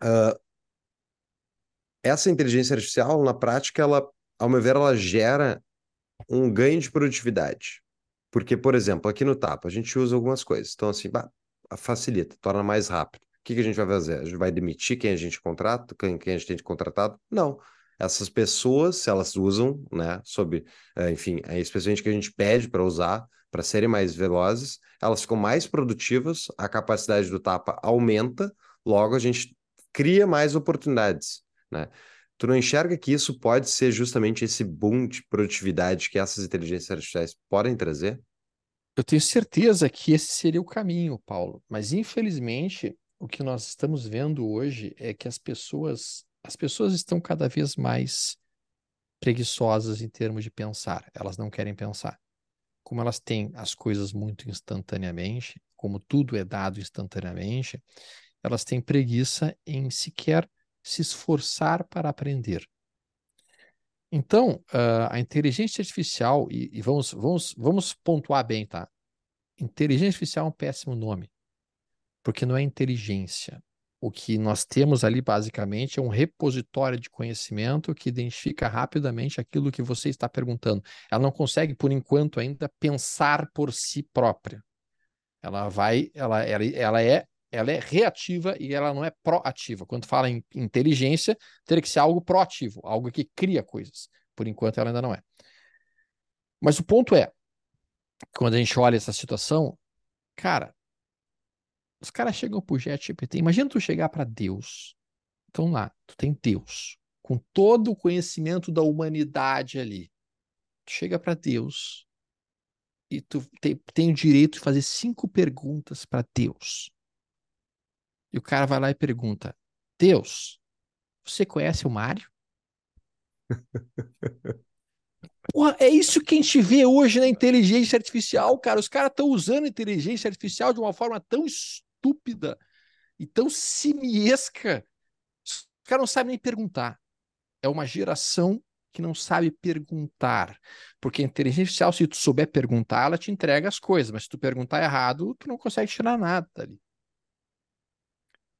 ah, essa inteligência artificial, na prática, ela, ao meu ver, ela gera um ganho de produtividade. Porque, por exemplo, aqui no Tapa, a gente usa algumas coisas. Então, assim, bah, facilita, torna mais rápido. O que que a gente vai fazer? A gente vai demitir quem a gente contrata, quem, quem a gente tem contratado? Não. Essas pessoas, se elas usam, né, sob, eh, enfim, é especialmente que a gente pede para usar, para serem mais velozes, elas ficam mais produtivas, a capacidade do Tapa aumenta, logo a gente cria mais oportunidades, né? Tu não enxerga que isso pode ser justamente esse boom de produtividade que essas inteligências artificiais podem trazer? Eu tenho certeza que esse seria o caminho, Paulo. Mas infelizmente, o que nós estamos vendo hoje é que as pessoas, as pessoas estão cada vez mais preguiçosas em termos de pensar. Elas não querem pensar. Como elas têm as coisas muito instantaneamente, como tudo é dado instantaneamente, elas têm preguiça em sequer se esforçar para aprender. Então, ah, a inteligência artificial, e, e vamos, vamos, vamos pontuar bem, tá? Inteligência artificial é um péssimo nome, porque não é inteligência. O que nós temos ali, basicamente, é um repositório de conhecimento que identifica rapidamente aquilo que você está perguntando. Ela não consegue, por enquanto, ainda pensar por si própria. Ela vai, ela, ela, ela é, ela é reativa e ela não é proativa. Quando fala em inteligência, teria que ser algo proativo, algo que cria coisas. Por enquanto, ela ainda não é. Mas o ponto é, quando a gente olha essa situação, cara, os caras chegam pro ChatGPT. Imagina tu chegar para Deus. Então lá, tu tem Deus, com todo o conhecimento da humanidade ali. Tu chega para Deus e tu tem, tem o direito de fazer cinco perguntas para Deus. E o cara vai lá e pergunta: Deus, você conhece o Mário? Porra, é isso que a gente vê hoje na inteligência artificial, cara. Os caras estão usando a inteligência artificial de uma forma tão estúpida e tão simiesca. Os caras não sabem nem perguntar. É uma geração que não sabe perguntar. Porque a inteligência artificial, se tu souber perguntar, ela te entrega as coisas. Mas se tu perguntar errado, tu não consegue tirar nada dali.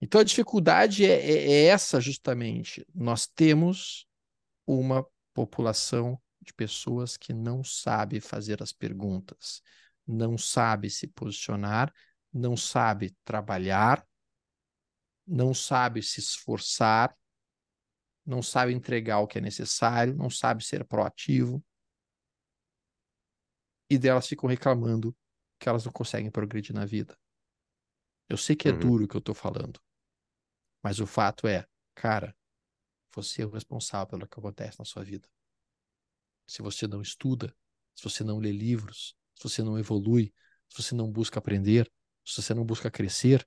Então a dificuldade é, é, é essa justamente. Nós temos uma população de pessoas que não sabe fazer as perguntas, não sabe se posicionar, não sabe trabalhar, não sabe se esforçar, não sabe entregar o que é necessário, não sabe ser proativo. E delas ficam reclamando que elas não conseguem progredir na vida. Eu sei que é Uhum. duro o que eu estou falando, mas o fato é, cara, você é o responsável pelo que acontece na sua vida. Se você não estuda, se você não lê livros, se você não evolui, se você não busca aprender, se você não busca crescer,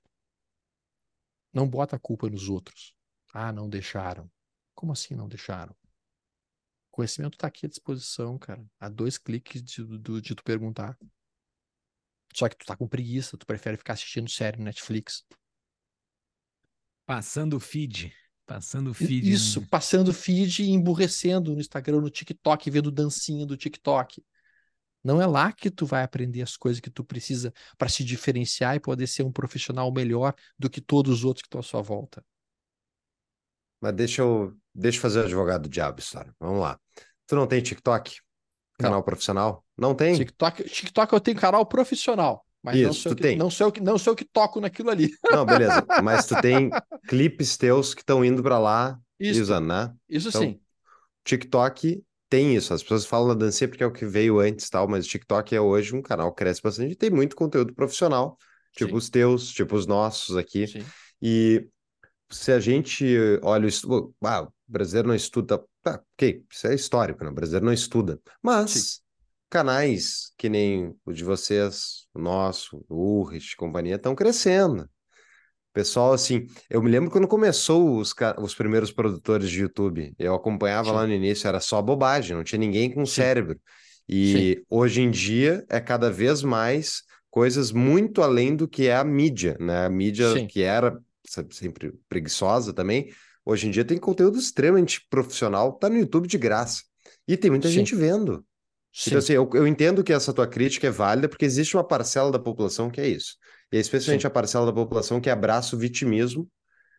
não bota a culpa nos outros. Ah, não deixaram. Como assim não deixaram? O conhecimento está aqui à disposição, cara. Há dois cliques de, de, de tu perguntar. Só que tu tá com preguiça, tu prefere ficar assistindo série no Netflix. Passando o feed. Passando o feed. Isso, né? passando feed e emburrecendo no Instagram, no TikTok, vendo dancinha do TikTok. Não é lá que tu vai aprender as coisas que tu precisa para se diferenciar e poder ser um profissional melhor do que todos os outros que estão à sua volta. Mas deixa eu, deixa eu fazer o advogado do diabo, história. Vamos lá. Tu não tem TikTok? Canal profissional? Não tem? TikTok, TikTok eu tenho canal profissional, mas não Isso, sou eu tu que, tem. não sou que não sou eu que toco naquilo ali. Não, beleza. Mas tu tem clipes teus que estão indo pra lá Isso, usando, né? isso Então, sim. TikTok tem isso. As pessoas falam da dancinha porque é o que veio antes tal, mas o TikTok é hoje um canal que cresce bastante e tem muito conteúdo profissional, tipo Sim. os teus, tipo os nossos aqui. Sim. E se a gente olha o estudo, ah, o brasileiro não estuda, tá, ok, isso é histórico, né? O brasileiro não estuda. Mas Sim. Canais que nem o de vocês, o nosso, o Urrich e companhia, estão crescendo. Pessoal, assim, eu me lembro quando começou os, os primeiros produtores de YouTube. Eu acompanhava Sim. lá no início, era só bobagem, não tinha ninguém com Sim. cérebro. E hoje em dia é cada vez mais coisas muito além do que é a mídia, né? A mídia Sim. que era se- sempre preguiçosa também, hoje em dia tem conteúdo extremamente profissional, tá no YouTube de graça. E tem muita Sim. gente vendo. Sim. Então, assim, eu, eu entendo que essa tua crítica é válida, porque existe uma parcela da população que é isso. E é especialmente Sim. a parcela da população que abraça o vitimismo,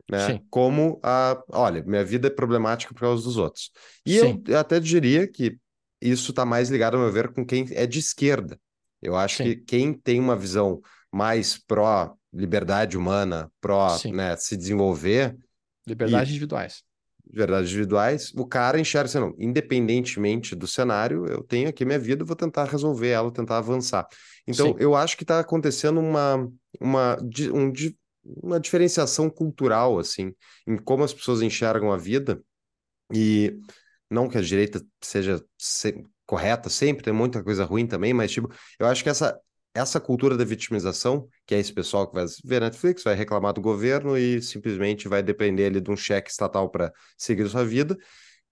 né? Sim. Como a, olha, minha vida é problemática por causa dos outros. E Sim. eu até diria que isso está mais ligado, a meu ver, com quem é de esquerda. Eu acho que quem tem uma visão mais pró liberdade humana, pró, né, se desenvolver, Liberdades E- individuais. Verdades individuais, o cara enxerga assim, não, independentemente do cenário, eu tenho aqui minha vida, vou tentar resolver ela, tentar avançar. Então, Sim. eu acho que está acontecendo uma, uma, um uma diferenciação cultural, assim, em como as pessoas enxergam a vida, e não que a direita seja se- correta sempre, tem muita coisa ruim também, mas, tipo, eu acho que essa, essa cultura da vitimização, que é esse pessoal que vai ver Netflix, vai reclamar do governo e simplesmente vai depender ali de um cheque estatal para seguir sua vida,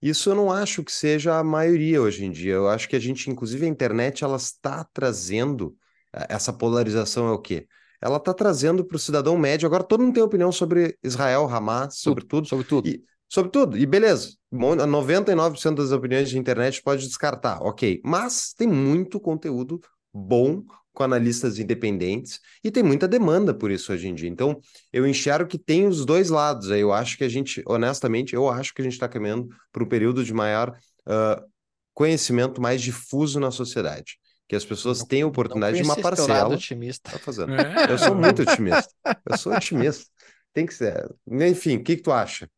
isso eu não acho que seja a maioria hoje em dia. Eu acho que a gente, inclusive a internet, ela está trazendo eh, essa polarização é o quê? Ela está trazendo para o cidadão médio. Agora todo mundo tem opinião sobre Israel, Hamas, sobre tudo. Sobre tudo. E, sobre tudo. E beleza, mon- 99% das opiniões de internet pode descartar, ok. Mas tem muito conteúdo bom com analistas independentes e tem muita demanda por isso hoje em dia. Então, eu enxergo que tem os dois lados. Eu acho que a gente, honestamente, eu acho que a gente está caminhando para um período de maior ah, conhecimento mais difuso na sociedade. Que as pessoas Não- têm a oportunidade de uma parcela otimista. tá fazendo. É, Eu sou muito otimista. Eu sou otimista. Tem que ser. Enfim, o que que tu acha?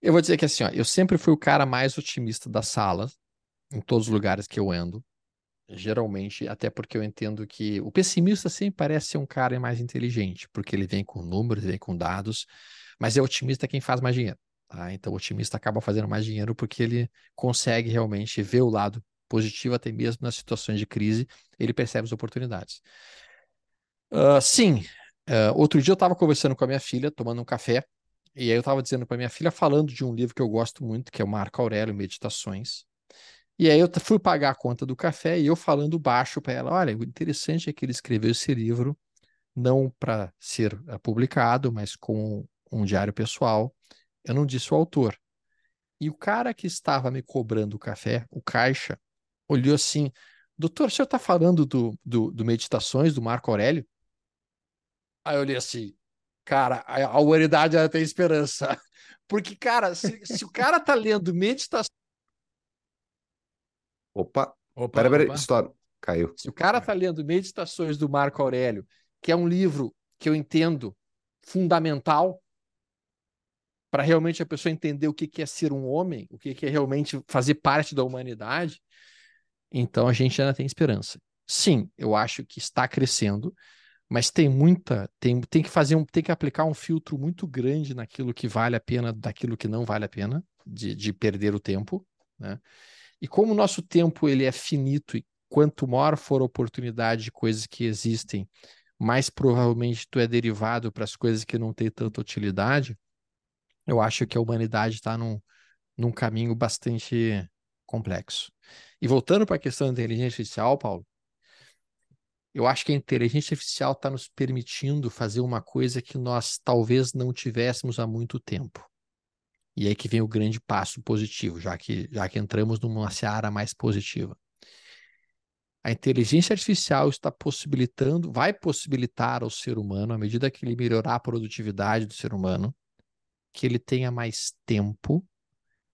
Eu vou dizer que assim, ó, eu sempre fui o cara mais otimista da sala, em todos os lugares que eu ando. Geralmente, até porque eu entendo que o pessimista sempre parece ser um cara mais inteligente, porque ele vem com números, vem com dados, mas é otimista quem faz mais dinheiro. tá? Então, o otimista acaba fazendo mais dinheiro porque ele consegue realmente ver o lado positivo, até mesmo nas situações de crise, ele percebe as oportunidades. Ah, sim, ah, outro dia eu estava conversando com a minha filha, tomando um café, e aí eu estava dizendo para minha filha, falando de um livro que eu gosto muito, que é o Marco Aurélio Meditações. E aí eu fui pagar a conta do café e eu falando baixo para ela, olha, o interessante é que ele escreveu esse livro não para ser eh, publicado, mas com um diário pessoal. Eu não disse o autor. E o cara que estava me cobrando o café, o caixa, olhou assim, doutor, o senhor está falando do, do, do Meditações, do Marco Aurélio? Aí eu olhei assim, cara, a, a humanidade ela tem esperança. Porque, cara, se, se o cara tá lendo Meditações, Opa, Opa, peraí, peraí, opa. stop. Caiu. se o cara tá lendo Meditações do Marco Aurélio, que é um livro que eu entendo fundamental para realmente a pessoa entender o que que é ser um homem, o que que é realmente fazer parte da humanidade, então a gente ainda tem esperança. Sim, eu acho que está crescendo, mas tem muita, tem, tem que fazer um, tem que aplicar um filtro muito grande naquilo que vale a pena, daquilo que não vale a pena, de, de perder o tempo, né? E como o nosso tempo ele é finito e quanto maior for a oportunidade de coisas que existem, mais provavelmente tu é derivado para as coisas que não têm tanta utilidade, eu acho que a humanidade está num, num caminho bastante complexo. E voltando para a questão da inteligência artificial, Paulo, eu acho que a inteligência artificial está nos permitindo fazer uma coisa que nós talvez não tivéssemos há muito tempo. E aí que vem o grande passo positivo, já que, já que entramos numa seara mais positiva. A inteligência artificial está possibilitando, vai possibilitar ao ser humano, à medida que ele melhorar a produtividade do ser humano, que ele tenha mais tempo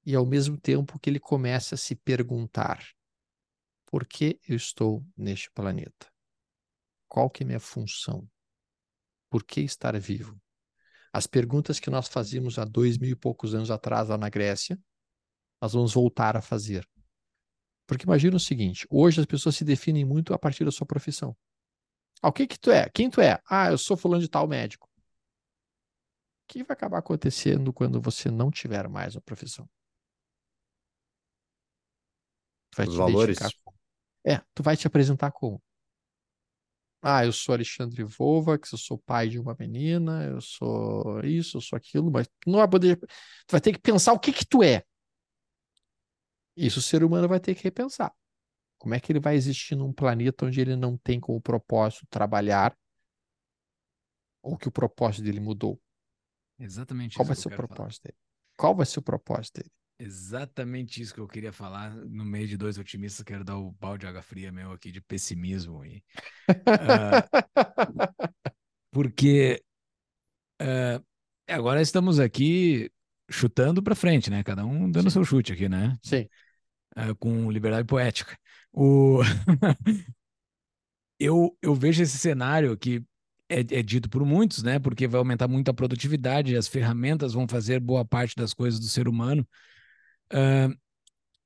e ao mesmo tempo que ele comece a se perguntar: por que eu estou neste planeta? Qual que é a minha função? Por que estar vivo? As perguntas que nós fazíamos há dois mil e poucos anos atrás lá na Grécia, nós vamos voltar a fazer. Porque imagina o seguinte: hoje as pessoas se definem muito a partir da sua profissão. Ah, o que que tu é? Quem tu é? Ah, eu sou fulano de tal médico. O que vai acabar acontecendo quando você não tiver mais uma profissão? Tu vai Os te valores? É, tu vai te apresentar como? Ah, eu sou Alexandre Volvax, eu sou pai de uma menina, eu sou isso, eu sou aquilo, mas tu não vai poder. Tu vai ter que pensar o que que tu é. Isso o ser humano vai ter que repensar. Como é que ele vai existir num planeta onde ele não tem como propósito trabalhar ou que o propósito dele mudou? Exatamente Qual vai ser o quero falar. propósito dele? Qual vai ser o propósito dele? Exatamente isso que eu queria falar. No meio de dois otimistas, quero dar o balde de água fria meu aqui de pessimismo. E, ah, porque ah, agora estamos aqui chutando para frente, né? Cada um dando Sim. seu chute aqui, né? Sim, Ah, com liberdade poética. O... eu, eu vejo esse cenário que é, é dito por muitos, né? Porque vai aumentar muito a produtividade, as ferramentas vão fazer boa parte das coisas do ser humano. Ah,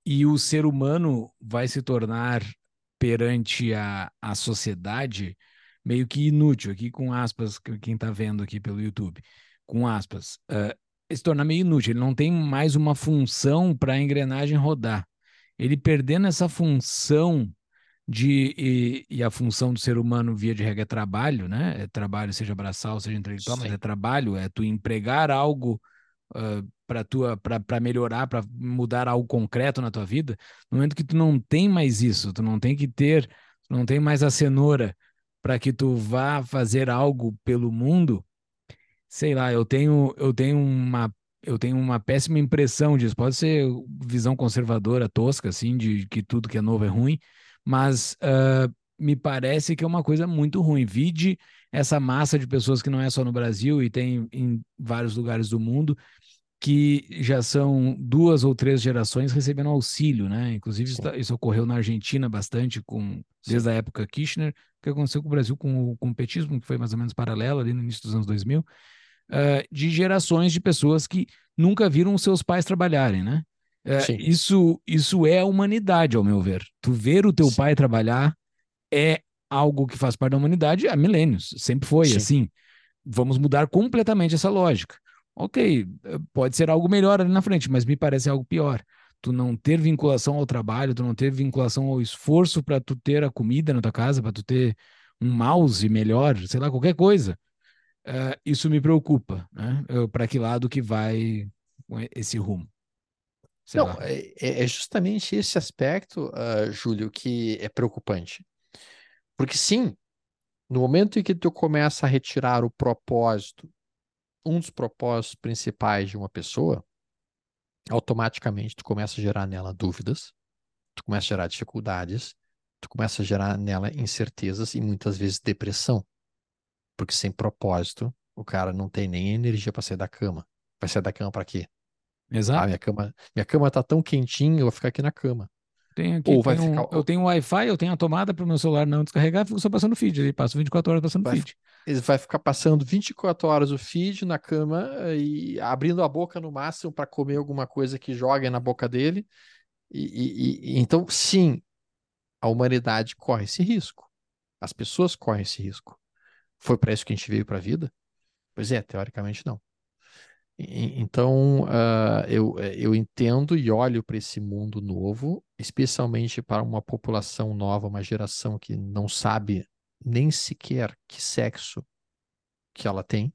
e o ser humano vai se tornar perante a, a sociedade meio que inútil, aqui com aspas, que- quem está vendo aqui pelo YouTube, com aspas, ah, se tornar meio inútil, ele não tem mais uma função para a engrenagem rodar. Ele perdendo essa função de e, e a função do ser humano via de regra é trabalho, né? É trabalho, seja braçal, seja intelectual, mas é trabalho, é tu empregar algo para tua para melhorar, para mudar algo concreto na tua vida. No momento que tu não tem mais isso, tu não tem que ter, tu não tem mais a cenoura para que tu vá fazer algo pelo mundo. Sei lá, eu tenho eu tenho uma eu tenho uma péssima impressão disso. Pode ser visão conservadora, tosca, assim, de que tudo que é novo é ruim, mas ah, me parece que é uma coisa muito ruim. Vide essa massa de pessoas que não é só no Brasil e tem em vários lugares do mundo, que já são duas ou três gerações recebendo auxílio, né? Inclusive, isso, tá- isso ocorreu na Argentina bastante, com, desde a época Kirchner, o que aconteceu com o Brasil com, o- com o petismo, que foi mais ou menos paralelo ali no início dos anos 2000, ah, de gerações de pessoas que nunca viram os seus pais trabalharem, né? Sim. isso, isso é a humanidade, ao meu ver. Tu ver o teu Sim. pai trabalhar é algo que faz parte da humanidade há milênios, sempre foi Sim. assim. Vamos mudar completamente essa lógica. Ok, eh, pode ser algo melhor ali na frente, mas me parece algo pior. Tu não ter vinculação ao trabalho, tu não ter vinculação ao esforço para tu ter a comida na tua casa, para tu ter um mouse melhor, sei lá, qualquer coisa. Eh, isso me preocupa, né? Para que lado que vai com esse rumo? Sei Não, é, é é justamente esse aspecto, ah, Júlio, que é preocupante. Porque sim, no momento em que tu começa a retirar o propósito, um dos propósitos principais de uma pessoa, automaticamente tu começa a gerar nela dúvidas, tu começa a gerar dificuldades, tu começa a gerar nela incertezas e muitas vezes depressão. Porque sem propósito, o cara não tem nem energia para sair da cama. Vai sair da cama para quê? Ah, Exato. minha cama, minha cama tá tão quentinha, eu vou ficar aqui na cama. Tenho aqui, Ou vai tenho- ficar- eu tenho Wi-Fi, eu tenho a tomada para o meu celular não descarregar, fico só passando feed. Ele passa 24 horas passando Vai- feed. Ele vai ficar passando 24 horas o feed na cama e abrindo a boca no máximo para comer alguma coisa que joga na boca dele. E, e- e- então, sim, a humanidade corre esse risco. As pessoas correm esse risco. Foi para isso que a gente veio para a vida? Pois é, teoricamente não. Então, ah, eu, eu entendo e olho para esse mundo novo, especialmente para uma população nova, uma geração que não sabe nem sequer que sexo que ela tem.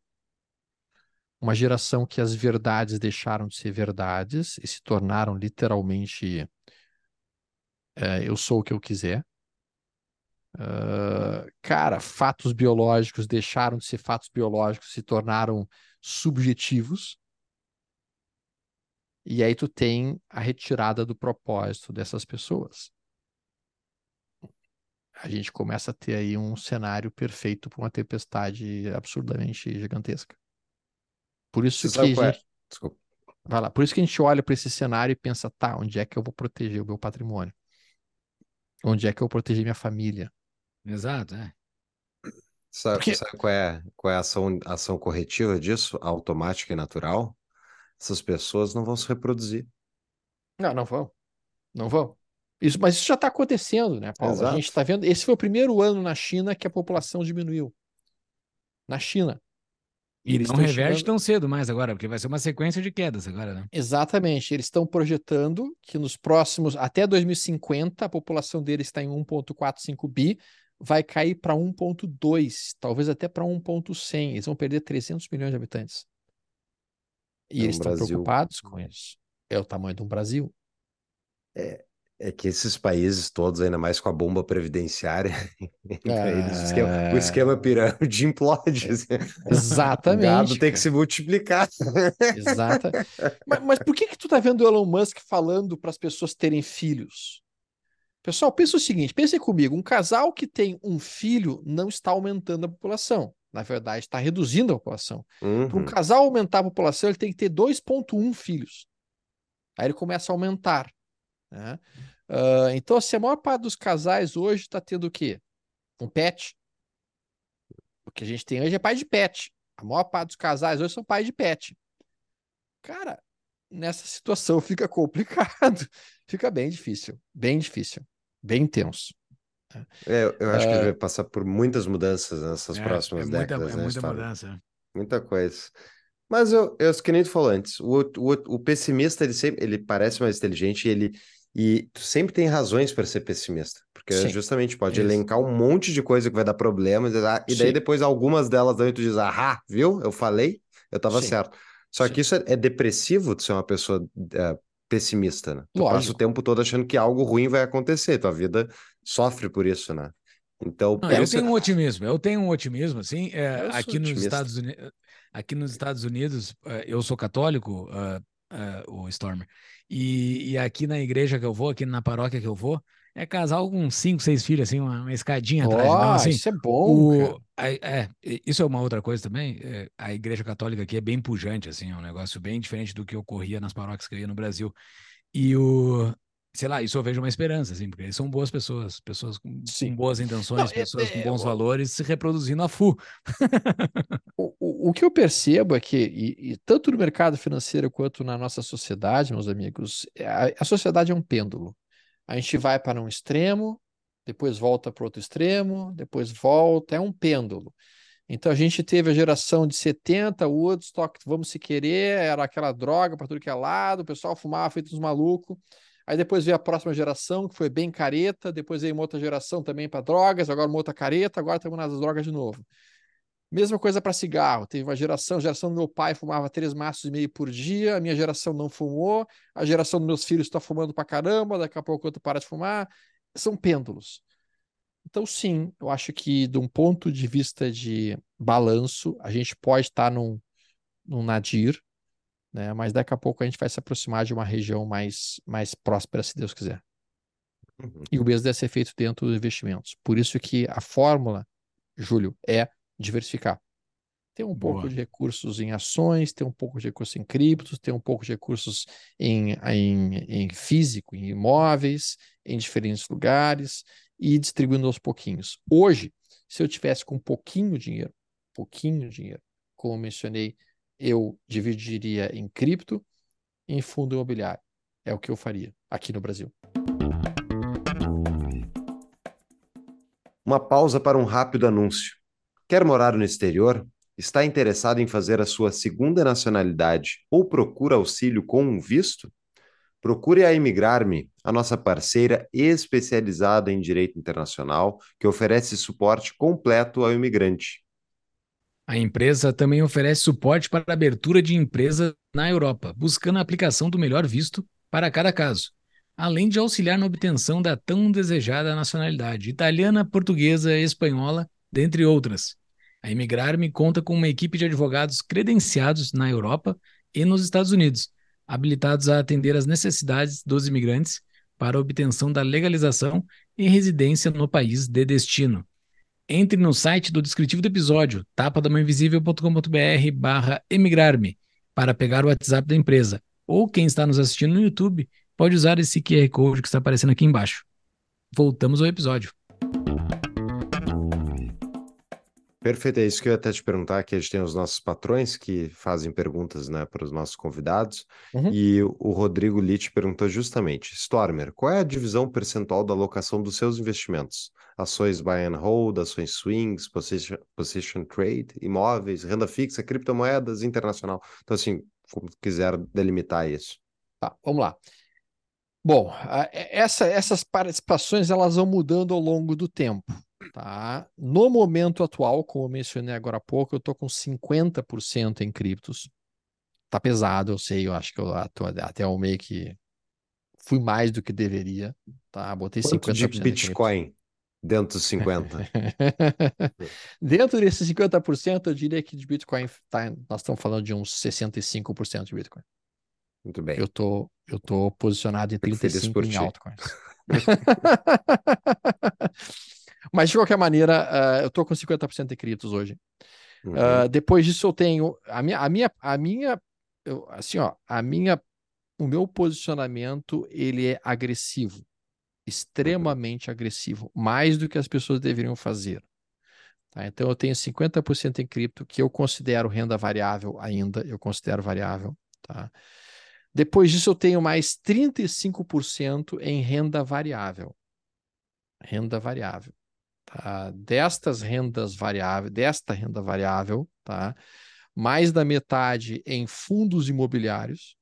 Uma geração que as verdades deixaram de ser verdades e se tornaram literalmente eh, eu sou o que eu quiser. Ah, cara, fatos biológicos deixaram de ser fatos biológicos, se tornaram subjetivos. E aí tu tem a retirada do propósito dessas pessoas. A gente começa a ter aí um cenário perfeito para uma tempestade absurdamente gigantesca. Por isso Você que a é? gente, Desculpa. vai lá, por isso que a gente olha para esse cenário e pensa, tá, onde é que eu vou proteger o meu patrimônio? Onde é que eu vou proteger minha família? Exato, é. Sabe, Porque- sabe qual é, qual é a ação, a ação corretiva disso? Automática e natural? Essas pessoas não vão se reproduzir. Não, não vão. Não vão. Isso, mas isso já está acontecendo, né, Paulo? Exato. A gente está vendo. Esse foi o primeiro ano na China que a população diminuiu. Na China. E Eles não reverte chegando- tão cedo mais agora, porque vai ser uma sequência de quedas agora, né? Exatamente. Eles estão projetando que nos próximos, até 2050, a população deles está em 1,45 bi, vai cair para 1,2, talvez até para 1,100. Eles vão perder 300 milhões de habitantes. E É um eles estão Brasil. preocupados com isso. É o tamanho de um Brasil. É que esses países todos, ainda mais com a bomba previdenciária, pra eles, o esquema, o esquema pirâmide implode. assim. O Exatamente. gado tem que se multiplicar. Exata. Mas, mas por que que tu tá vendo o Elon Musk falando para as pessoas terem filhos? Pessoal, pensa o seguinte, pensem comigo, um casal que tem um filho não está aumentando a população. Na verdade, está reduzindo a população. Para um Uhum. casal aumentar a população, ele tem que ter 2,1 filhos. Aí ele começa a aumentar. né? Ah, então, assim, a maior parte dos casais hoje está tendo o quê? Um pet. O que a gente tem hoje é pai de pet. A maior parte dos casais hoje são pais de pet. Cara, nessa situação fica complicado. Fica bem difícil. Bem difícil. Bem tenso. É, eu- acho que Ah. ele vai passar por muitas mudanças nessas É, próximas é muita, décadas, é né, muita Storm? mudança. Muita coisa. Mas eu, eu que nem tu falou antes, o, o, o pessimista, ele sempre, ele parece mais inteligente e ele e tu sempre tem razões para ser pessimista, porque Sim. justamente pode Isso. elencar um monte de coisa que vai dar problemas, e daí Sim. depois algumas delas daí tu diz, ah, viu? Eu falei, eu tava Sim. certo. Só Sim. que isso é, é depressivo de ser uma pessoa é, pessimista, né? Tu passa o Lógico. tempo todo achando que algo ruim vai acontecer, tua vida sofre por isso, né? Então, Não, por eu tenho um otimismo, eu tenho um otimismo, assim, é, aqui nos otimista. Estados Unidos, aqui nos Estados Unidos, é, eu sou católico, ah, ah, o Stormer, e, e aqui na igreja que eu vou, aqui na paróquia que eu vou, é casal com cinco, seis filhos, assim, uma, uma escadinha atrás, não, assim, isso é bom, o, a- é, isso é uma outra coisa também. é, a igreja católica aqui é bem pujante, assim, é um negócio bem diferente do que ocorria nas paróquias que eu ia no Brasil. E o, sei lá, isso eu vejo uma esperança, assim, porque eles são boas pessoas, pessoas com, com boas intenções, é- pessoas com é, bons o- valores se reproduzindo a full. O, o, o que eu percebo é que, e, e tanto no mercado financeiro quanto na nossa sociedade, meus amigos, é, a, a sociedade é um pêndulo. A gente vai para um extremo, depois volta para outro extremo, depois volta, é um pêndulo. Então a gente teve a geração de 70, Woodstock, vamos se querer, era aquela droga para tudo que é lado, o pessoal fumava feito uns malucos. Aí depois veio a próxima geração, que foi bem careta, depois veio uma outra geração também para drogas, agora uma outra careta, agora estamos nas drogas de novo. Mesma coisa para cigarro. Teve uma geração, a geração do meu pai fumava três maços e meio por dia, a minha geração não fumou, a geração dos meus filhos está fumando para caramba, daqui a pouco outro para de fumar. São pêndulos. Então, sim, eu acho que de um ponto de vista de balanço, a gente pode estar num, num nadir, né? Mas daqui a pouco a gente vai se aproximar de uma região mais, mais próspera, se Deus quiser. Uhum. E o mesmo deve ser feito dentro dos investimentos. Por isso que a fórmula, Júlio, é diversificar. Tem um pouco Boa. de recursos em ações, tem um pouco de recursos em criptos, tem um pouco de recursos em, em, em físico, em imóveis, em diferentes lugares e distribuindo aos pouquinhos. Hoje, se eu tivesse com pouquinho dinheiro, pouquinho dinheiro, como mencionei, eu dividiria em cripto e em fundo imobiliário. É o que eu faria aqui no Brasil. Uma pausa para um rápido anúncio. Quer morar no exterior? Está interessado em fazer a sua segunda nacionalidade ou procura auxílio com um visto? Procure a Imigrar-me, a nossa parceira especializada em direito internacional, que oferece suporte completo ao imigrante. A empresa também oferece suporte para a abertura de empresa na Europa, buscando a aplicação do melhor visto para cada caso, além de auxiliar na obtenção da tão desejada nacionalidade italiana, portuguesa, espanhola, dentre outras. A Imigrar-me conta com uma equipe de advogados credenciados na Europa e nos Estados Unidos, habilitados a atender às necessidades dos imigrantes para a obtenção da legalização e residência no país de destino. Entre no site do descritivo do episódio, tapadamainvisível.com.br barra emigrar-me, para pegar o WhatsApp da empresa. Ou quem está nos assistindo no YouTube, pode usar esse QR Code que está aparecendo aqui embaixo. Voltamos ao episódio. Perfeito, é isso que eu ia até te perguntar, que a gente tem os nossos patrões que fazem perguntas, né, para os nossos convidados, Uhum. e o Rodrigo Litt perguntou justamente, Stormer, qual é a divisão percentual da alocação dos seus investimentos? Ações buy and hold, ações swings, position, position trade, imóveis, renda fixa, criptomoedas, internacional. Então, assim, como quiser delimitar isso. Tá, vamos lá. Bom, essa- essas participações elas vão mudando ao longo do tempo, tá? No momento atual, como eu mencionei agora há pouco, eu estou com 50% em criptos. Tá pesado, eu sei, eu acho que eu até o meio que fui mais do que deveria, tá? Botei Quanto de 50% em criptos. Bitcoin dentro dos 50? Dentro desses 50%, eu diria que de Bitcoin, tá, nós estamos falando de uns 65% de Bitcoin. Muito bem. Eu tô, eu tô posicionado em Fico feliz 35 por em altcoins. Mas de qualquer maneira, ah, eu tô com 50% em criptos hoje. Uhum. Ah, depois disso eu tenho a minha, a minha, a minha, eu- assim, ó, a minha, o meu posicionamento ele é agressivo, extremamente agressivo, mais do que as pessoas deveriam fazer. tá? Então eu tenho 50% em cripto que eu considero renda variável ainda, eu considero variável, tá? Depois disso eu tenho mais 35% em renda variável. Renda variável. Tá? Destas rendas variáveis, desta renda variável, tá? Mais da metade em fundos imobiliários,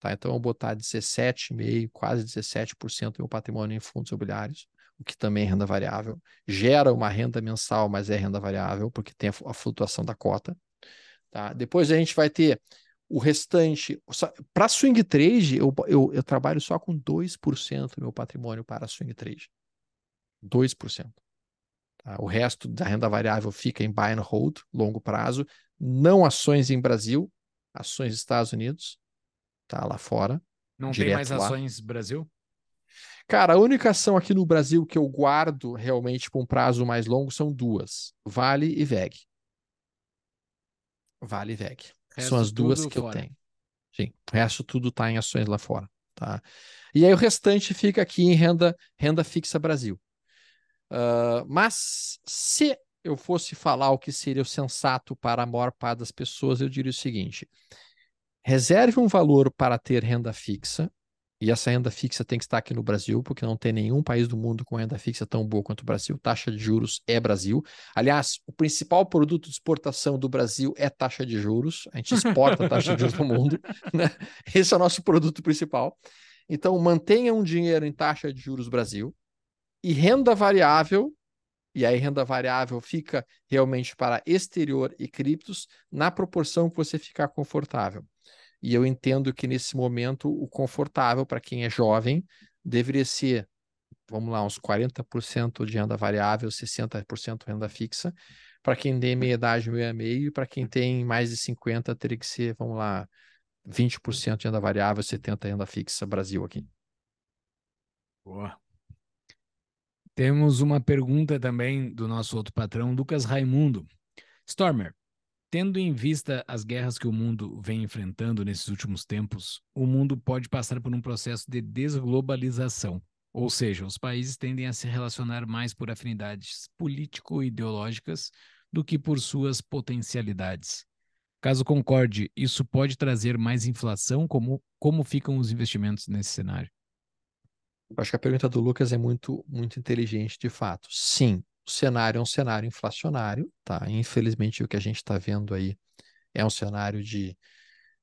tá? Então eu vou botar 17,5, quase 17% do meu patrimônio em fundos imobiliários, o que também é renda variável. Gera uma renda mensal, mas é renda variável, porque tem a flutuação da cota. Tá? Depois a gente vai ter o restante. Para swing trade, eu, eu, eu trabalho só com 2% do meu patrimônio para swing trade. 2%. Tá? O resto da renda variável fica em buy and hold, longo prazo, não ações em Brasil, ações dos Estados Unidos, tá lá fora. Não tem mais lá. ações Brasil? Cara, a única ação aqui no Brasil que eu guardo realmente por um prazo mais longo são duas: Vale e VEG. Vale e VEG. Resto São as duas que eu fora. tenho. Sim, o resto tudo está em ações lá fora, tá? E aí o restante fica aqui em renda, renda fixa Brasil. Ah, mas se eu fosse falar o que seria o sensato para a maior parte das pessoas, eu diria o seguinte: reserve um valor para ter renda fixa, e essa renda fixa tem que estar aqui no Brasil, porque não tem nenhum país do mundo com renda fixa tão boa quanto o Brasil. Taxa de juros é Brasil. Aliás, o principal produto de exportação do Brasil é taxa de juros. A gente exporta a taxa de juros no mundo. Né? Esse é o nosso produto principal. Então, mantenha um dinheiro em taxa de juros Brasil e renda variável. E aí, renda variável fica realmente para exterior e criptos na proporção que você ficar confortável. E eu entendo que nesse momento o confortável para quem é jovem deveria ser, vamos lá, uns 40% de renda variável, 60% renda fixa. Para quem tem meia idade, meio a meio, e para quem tem mais de 50, teria que ser, vamos lá, 20% de renda variável, 70% renda fixa, Brasil aqui. Boa. Temos uma pergunta também do nosso outro patrão, Lucas Raimundo. Stormer, tendo em vista as guerras que o mundo vem enfrentando nesses últimos tempos, o mundo pode passar por um processo de desglobalização. Ou seja, os países tendem a se relacionar mais por afinidades político-ideológicas do que por suas potencialidades. Caso concorde, isso pode trazer mais inflação? Como, como ficam os investimentos nesse cenário? Eu acho que a pergunta do Lucas é muito, muito inteligente, de fato. Sim, o cenário é um cenário inflacionário, tá? Infelizmente, o que a gente está vendo aí é um cenário de,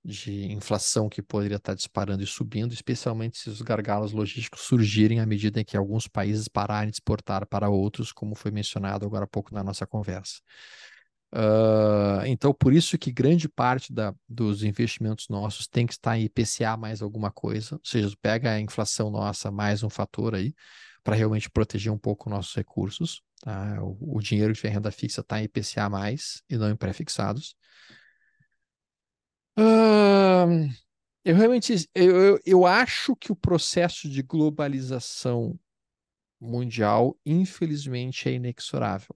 de inflação que poderia estar disparando e subindo, especialmente se os gargalos logísticos surgirem à medida em que alguns países pararem de exportar para outros, como foi mencionado agora há pouco na nossa conversa. Uh, então, por isso que grande parte da, dos investimentos nossos tem que estar em IPCA mais alguma coisa, ou seja, pega a inflação nossa mais um fator aí, para realmente proteger um pouco nossos recursos. Tá? O, o dinheiro de renda fixa está em IPCA mais e não em pré-fixados. Uh, eu realmente eu, eu, eu acho que o processo de globalização mundial, infelizmente, é inexorável.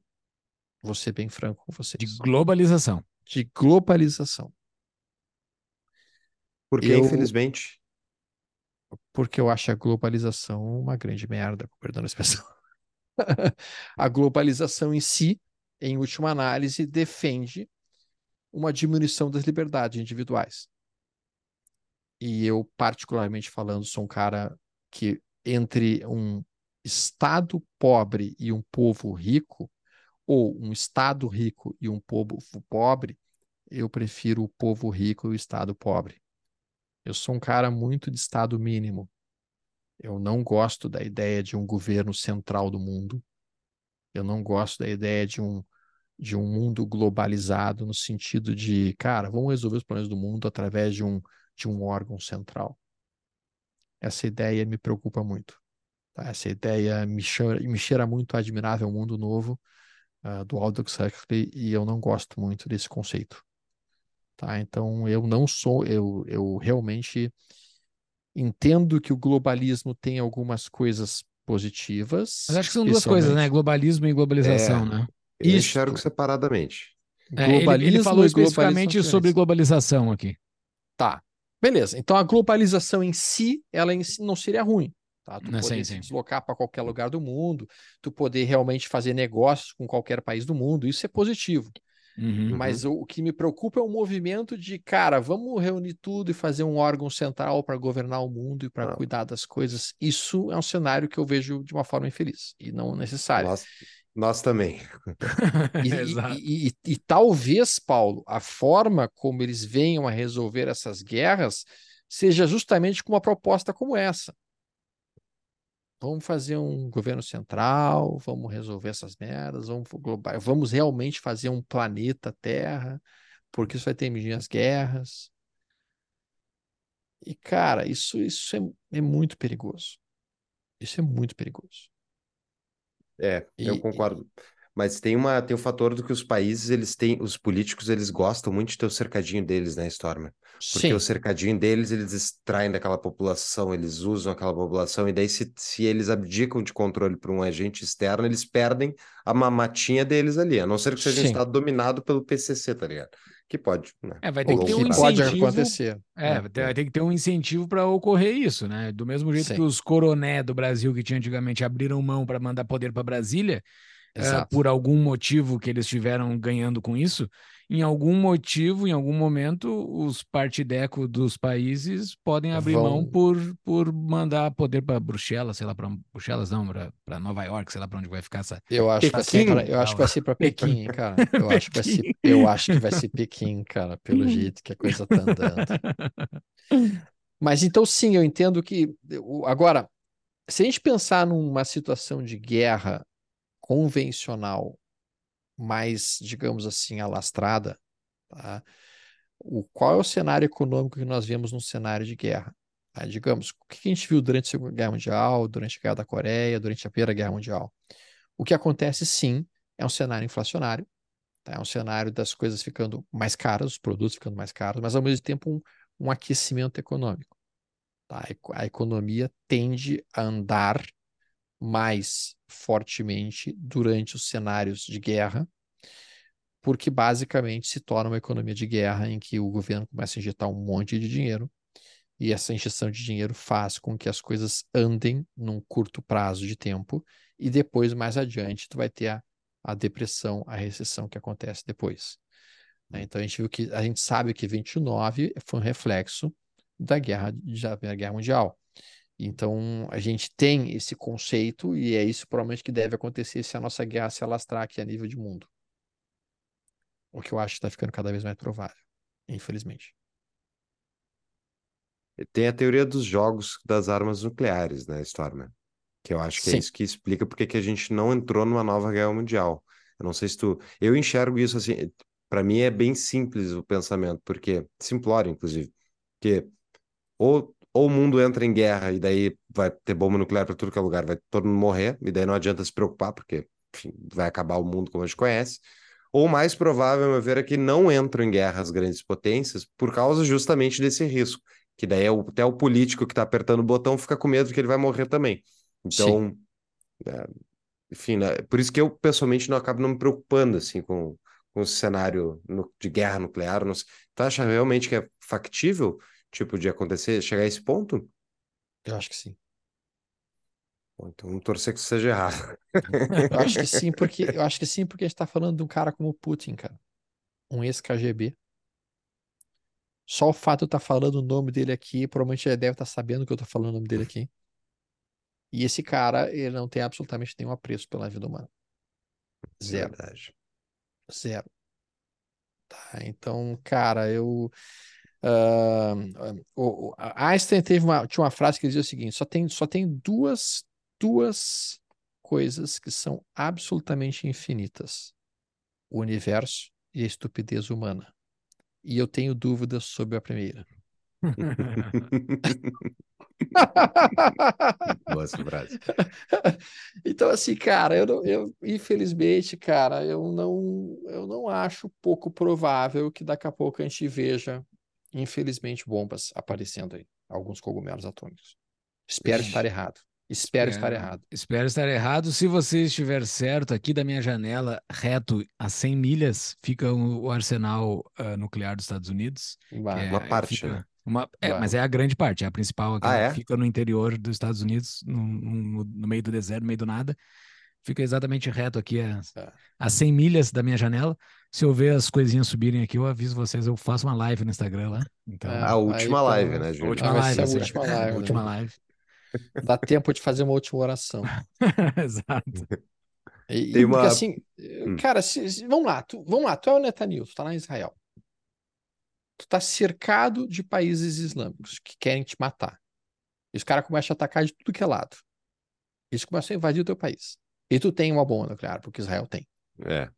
Vou ser bem franco com vocês. De globalização. De globalização. Porque, Eu- infelizmente, Porque eu acho a globalização uma grande merda, perdão a expressão. a globalização em si em última análise, defende uma diminuição das liberdades individuais. E eu, particularmente falando, sou um cara que, entre um Estado pobre e um povo rico, ou um Estado rico e um povo pobre, eu prefiro o povo rico e o Estado pobre. Eu sou um cara muito de Estado mínimo. Eu não gosto da ideia de um governo central do mundo. Eu não gosto da ideia de um, de um mundo globalizado no sentido de, cara, vamos resolver os problemas do mundo através de um, de um órgão central. Essa ideia me preocupa muito. Tá? Essa ideia me cheira, me cheira muito a Admirável Mundo Novo, uh, do Aldous Huxley, e eu não gosto muito desse conceito. Tá? Então, eu não sou, eu, eu realmente entendo que o globalismo tem algumas coisas positivas. Mas acho que são duas coisas, né? Globalismo e globalização, É. né? Eu Isso. enxergo separadamente. É, ele- ele, Globalismo falou e especificamente globalização sobre globalização aqui. Tá. Beleza. Então a globalização em si, ela em si não seria ruim. Tá? Tu Não, poder sim, se sim. deslocar para qualquer lugar do mundo, tu poder realmente fazer negócios com qualquer país do mundo, isso é positivo. Uhum. Mas o, o que me preocupa é o movimento de, cara, vamos reunir tudo e fazer um órgão central para governar o mundo e para Ah. cuidar das coisas. Isso é um cenário que eu vejo de uma forma infeliz e não necessário. Nós, nós também. E, e- e- e- e talvez, Paulo, a forma como eles venham a resolver essas guerras seja justamente com uma proposta como essa. Vamos fazer um governo central, vamos resolver essas merdas, vamos global, vamos realmente fazer um planeta Terra, porque isso vai terminar as guerras. E, cara, isso, isso é, é muito perigoso. Isso é muito perigoso. É, eu E- concordo. Mas tem uma, tem o fator do que os países, eles têm, os políticos, eles gostam muito de ter o cercadinho deles, né, Stormer? Porque Sim, o cercadinho deles, eles extraem daquela população, eles usam aquela população, e daí se, se eles abdicam de controle para um agente externo, eles perdem a mamatinha deles ali, a não ser que seja um estado dominado pelo PCC, tá ligado? Que pode, né? É, vai ter o que ter um pode incentivo. acontecer. É, né? vai ter, vai ter que ter um incentivo para ocorrer isso, né? Do mesmo jeito Sim. que os coroné do Brasil que tinha antigamente abriram mão para mandar poder para Brasília, Exato. por algum motivo que eles estiveram ganhando com isso, em algum motivo, em algum momento, os partidecos dos países podem abrir Vão- mão por, por mandar poder para Bruxelas, sei lá, para Bruxelas não, para Nova York, sei lá para onde vai ficar essa. Eu acho que vai ser Pequim? eu acho que vai ser para Pequim. Pequim, cara. Eu acho que vai ser, eu acho que vai ser Pequim, cara, pelo jeito que a coisa tá andando. Mas então sim, eu entendo que agora, se a gente pensar numa situação de guerra convencional, mais, digamos assim, alastrada, tá? O, qual é o cenário econômico que nós vemos num cenário de guerra? Tá? Digamos, o que a gente viu durante a Segunda Guerra Mundial, durante a Guerra da Coreia, durante a Primeira Guerra Mundial? O que acontece, sim, é um cenário inflacionário, tá? É um cenário das coisas ficando mais caras, os produtos ficando mais caros, mas ao mesmo tempo um, um aquecimento econômico. tá? A eco- A economia tende a andar mais fortemente durante os cenários de guerra, porque basicamente se torna uma economia de guerra em que o governo começa a injetar um monte de dinheiro e essa injeção de dinheiro faz com que as coisas andem num curto prazo de tempo e depois, mais adiante, tu vai ter a, a depressão, a recessão que acontece depois. né? Então a gente viu que a gente sabe que 29 foi um reflexo da guerra da Primeira Guerra Mundial. Então a gente tem esse conceito e é isso provavelmente que deve acontecer se a nossa guerra se alastrar aqui a nível de mundo. O que eu acho que está ficando cada vez mais provável, infelizmente. Tem a teoria dos jogos das armas nucleares, né, Stormer? Que eu acho que é Sim. isso que explica porque que a gente não entrou numa nova guerra mundial. Eu não sei se tu. Eu enxergo isso assim. Para mim é bem simples o pensamento, porque. Simplório, inclusive. Porque ou, ou o mundo entra em guerra e daí vai ter bomba nuclear para tudo que é lugar, vai todo mundo morrer, e daí não adianta se preocupar, porque enfim, vai acabar o mundo como a gente conhece. Ou o mais provável, a meu ver, é que não entram em guerra as grandes potências por causa justamente desse risco. Que daí é o- até o político que está apertando o botão fica com medo que ele vai morrer também. Então, é, enfim, né, por isso que eu pessoalmente não acabo não me preocupando assim com, com o cenário nu- de guerra nuclear. Não sei. Tu acha realmente que é factível, tipo, de acontecer, chegar a esse ponto? Eu acho que sim. Então, vamos torcer que isso seja errado. Eu acho que sim, porque eu acho que sim, porque a gente está falando de um cara como Putin, cara. Um ex-KGB. Só o fato de eu estar tá falando o nome dele aqui, provavelmente ele deve estar tá sabendo que eu estou falando o nome dele aqui. E esse cara, ele não tem absolutamente nenhum apreço pela vida humana. Zero. Verdade. Zero. Tá, então, cara, eu. Uh, o, o, Einstein teve uma, tinha uma frase que dizia o seguinte: só tem, só tem duas duas coisas que são absolutamente infinitas: o universo e a estupidez humana. E eu tenho dúvidas sobre a primeira. Boa frase. Então, assim, cara, eu, eu infelizmente, cara, eu não, eu não acho pouco provável que daqui a pouco a gente veja, infelizmente, bombas aparecendo aí, alguns cogumelos atômicos. Espero estar errado. Espero estar errado. Espero estar errado. Se você estiver certo, aqui da minha janela, reto a 100 milhas, fica o, arsenal uh, nuclear dos Estados Unidos. É, uma parte, fica, né? Uma, é, mas é a grande parte, é a principal. Aqui, ah, é? Fica no interior dos Estados Unidos, no, no, no, meio do deserto, no meio do nada. Fica exatamente reto aqui, a, é. a 100 milhas da minha janela. Se eu ver as coisinhas subirem aqui, eu aviso vocês, eu faço uma live no Instagram lá. Então, é, a última live, né, Júlio? A última live, a última live. A última live. Dá tempo de fazer uma última oração. Exato. E, Tem uma... Porque, assim, hum. cara, se, se, vamos lá, tu, vamos lá, tu é o Netanyahu, tu tá lá em Israel. Tu tá cercado de países islâmicos que querem te matar. E os caras começam a atacar de tudo que é lado. Eles começam a invadir o teu país. E tu tem uma bomba nuclear, porque Israel tem. É.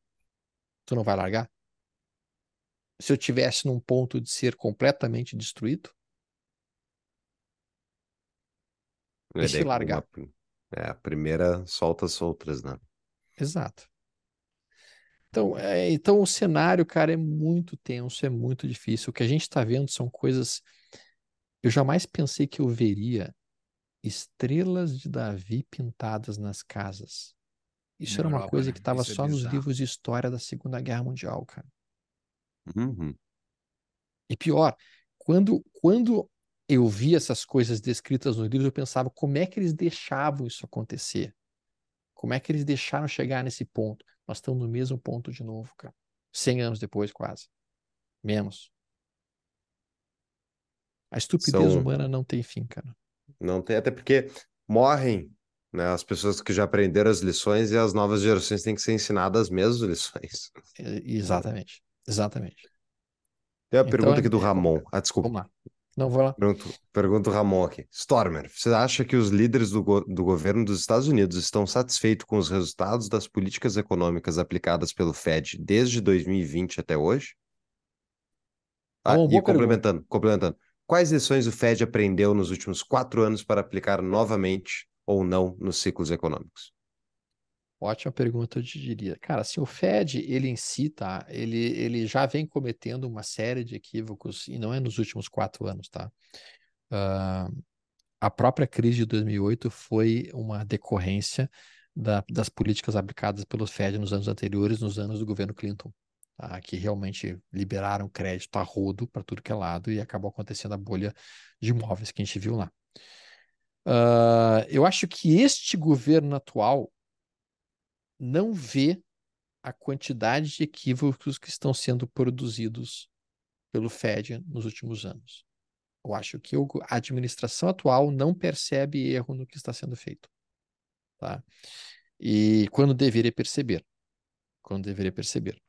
Tu não vai largar? Se eu tivesse num ponto de ser completamente destruído, E se largar. Uma, é, a primeira solta as outras, né? Exato. Então, é, então o cenário, cara, é muito tenso, é muito difícil. O que a gente está vendo são coisas. Eu jamais pensei que eu veria estrelas de Davi pintadas nas casas. Isso era Europa, uma coisa né? que estava é só é nos livros de história da Segunda Guerra Mundial, cara. Uhum. E pior, quando, quando eu vi essas coisas descritas nos livros, eu pensava como é que eles deixavam isso acontecer? Como é que eles deixaram chegar nesse ponto? Nós estamos no mesmo ponto de novo, cara. 100 anos depois, quase. Menos. A estupidez São... humana não tem fim, cara. Não tem, até porque morrem né, as pessoas que já aprenderam as lições e as novas gerações têm que ser ensinadas as mesmas lições. É, exatamente. Exatamente. Tem uma então, pergunta aqui do é, Ramon. Ah, desculpa. Vamos lá. Não vou lá. Pergunto, pergunto o Ramon aqui. Stormer, você acha que os líderes do, go do governo dos Estados Unidos estão satisfeitos com os resultados das políticas econômicas aplicadas pelo Fed desde 2020 até hoje? Ah, oh, e complementando, complementando, quais lições o Fed aprendeu nos últimos quatro anos para aplicar novamente ou não nos ciclos econômicos? Ótima pergunta, eu te diria. Cara, assim, o Fed, ele em si, tá? Ele, ele já vem cometendo uma série de equívocos, e não é nos últimos quatro anos, tá? Uh, a própria crise de 2008 foi uma decorrência da, das políticas aplicadas pelo Fed nos anos anteriores, nos anos do governo Clinton, tá? que realmente liberaram crédito a rodo para tudo que é lado e acabou acontecendo a bolha de imóveis que a gente viu lá. Uh, eu acho que este governo atual não vê a quantidade de equívocos que estão sendo produzidos pelo Fed nos últimos anos. Eu acho que a administração atual não percebe erro no que está sendo feito. Tá? E quando deveria perceber. Quando deveria perceber.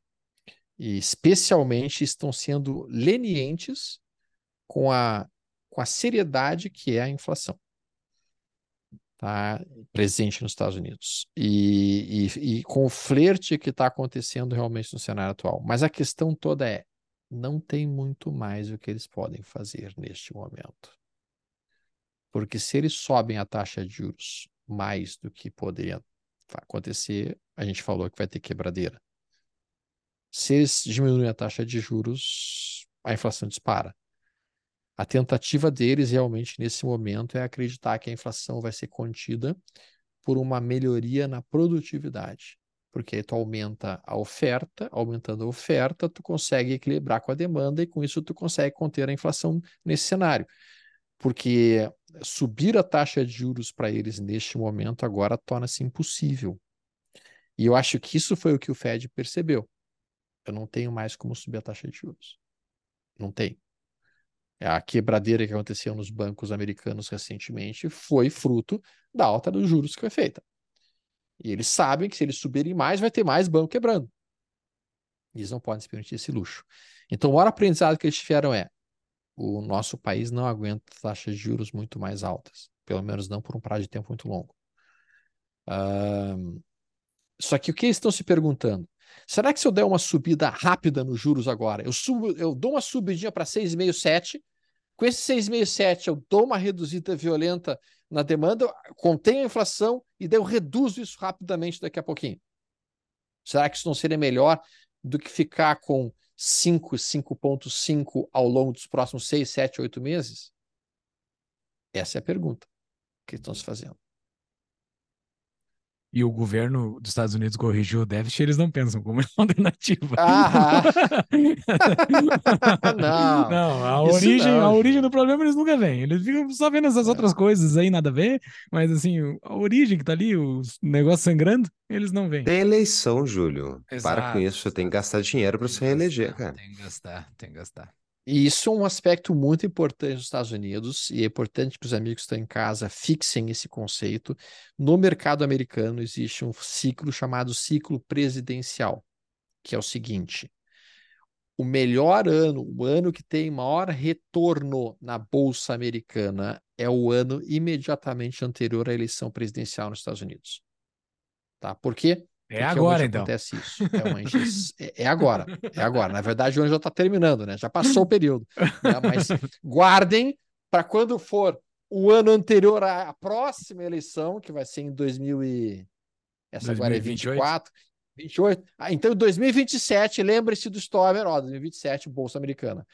E especialmente estão sendo lenientes com a, com a seriedade que é a inflação tá, presente nos Estados Unidos e, e, e com o flerte que está acontecendo realmente no cenário atual. Mas a questão toda é: não tem muito mais o que eles podem fazer neste momento. Porque se eles sobem a taxa de juros mais do que poderia acontecer, a gente falou que vai ter quebradeira. Se eles diminuem a taxa de juros, a inflação dispara. A tentativa deles realmente nesse momento é acreditar que a inflação vai ser contida por uma melhoria na produtividade. Porque aí tu aumenta a oferta, aumentando a oferta, tu consegue equilibrar com a demanda e com isso tu consegue conter a inflação nesse cenário. Porque subir a taxa de juros para eles neste momento agora torna-se impossível. E eu acho que isso foi o que o Fed percebeu. Eu não tenho mais como subir a taxa de juros. Não tem. A quebradeira que aconteceu nos bancos americanos recentemente foi fruto da alta dos juros que foi feita. E eles sabem que se eles subirem mais, vai ter mais banco quebrando. E eles não podem se permitir esse luxo. Então, o maior aprendizado que eles tiveram é: o nosso país não aguenta taxas de juros muito mais altas, pelo menos não por um prazo de tempo muito longo. só que o que eles estão se perguntando? Será que se eu der uma subida rápida nos juros agora, eu, subo, eu dou uma subidinha para 6,5, 7, com esse 6,5, 7 eu dou uma reduzida violenta na demanda, contenho a inflação e daí eu reduzo isso rapidamente daqui a pouquinho? Será que isso não seria melhor do que ficar com 5, 5,5 ao longo dos próximos 6, 7, 8 meses? Essa é a pergunta que estão se fazendo e o governo dos Estados Unidos corrigiu o déficit, eles não pensam como alternativa. Ah, não, não, a origem, não. a origem do problema eles nunca veem. Eles ficam só vendo essas é. outras coisas aí, nada a ver, mas assim, a origem que tá ali, o negócio sangrando, eles não veem. Tem eleição, Júlio. Exato, Para com isso, tem que gastar dinheiro para se reeleger, cara. Tem que gastar, tem que gastar. E isso é um aspecto muito importante nos Estados Unidos, e é importante que os amigos que estão em casa fixem esse conceito. No mercado americano existe um ciclo chamado ciclo presidencial, que é o seguinte: o melhor ano, o ano que tem maior retorno na bolsa americana é o ano imediatamente anterior à eleição presidencial nos Estados Unidos. Tá? Por quê? É agora, então. acontece isso. É, é, é, agora, é agora. Na verdade, o ano já está terminando, né? Já passou o período. Né? Mas guardem para quando for o ano anterior à próxima eleição, que vai ser em 2000 e... Essa 2028. agora é 24. 28. Ah, então, 2027, lembre-se do Stormer, ó, 2027, Bolsa Americana.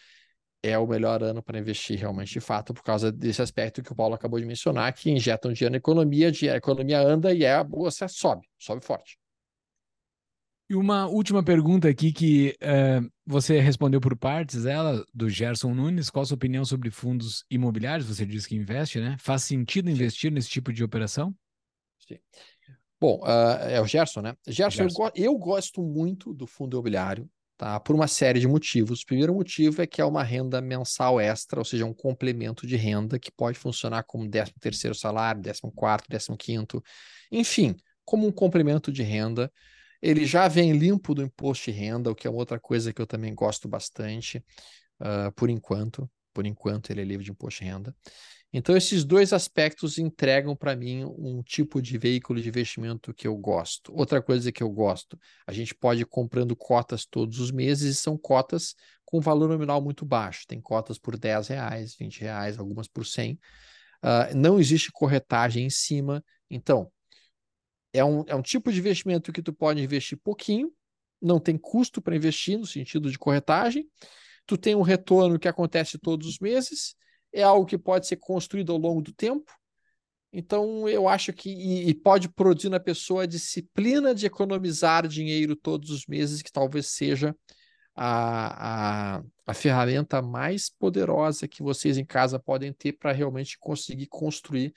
É o melhor ano para investir realmente de fato, por causa desse aspecto que o Paulo acabou de mencionar, que injetam dinheiro na economia, a economia anda e é, a bolsa sobe, sobe forte. E uma última pergunta aqui que uh, você respondeu por partes, ela, do Gerson Nunes. Qual a sua opinião sobre fundos imobiliários? Você disse que investe, né? Faz sentido investir Sim. nesse tipo de operação? Sim. Bom, uh, é o Gerson, né? Gerson, Gerson. Eu, go eu, gosto muito do fundo imobiliário, tá? Por uma série de motivos. O primeiro motivo é que é uma renda mensal extra, ou seja, um complemento de renda que pode funcionar como 13 terceiro salário, 14 quarto, 15 quinto, enfim, como um complemento de renda ele já vem limpo do imposto de renda, o que é outra coisa que eu também gosto bastante, uh, por enquanto. Por enquanto, ele é livre de imposto de renda. Então, esses dois aspectos entregam para mim um tipo de veículo de investimento que eu gosto. Outra coisa que eu gosto, a gente pode ir comprando cotas todos os meses e são cotas com valor nominal muito baixo. Tem cotas por 10 reais, 20 reais, algumas por 100. Uh, ah, não existe corretagem em cima. Então, é um, é um tipo de investimento que tu pode investir pouquinho, não tem custo para investir no sentido de corretagem, tu tem um retorno que acontece todos os meses, é algo que pode ser construído ao longo do tempo. Então, eu acho que e, e pode produzir na pessoa a disciplina de economizar dinheiro todos os meses, que talvez seja a, a, a ferramenta mais poderosa que vocês em casa podem ter para realmente conseguir construir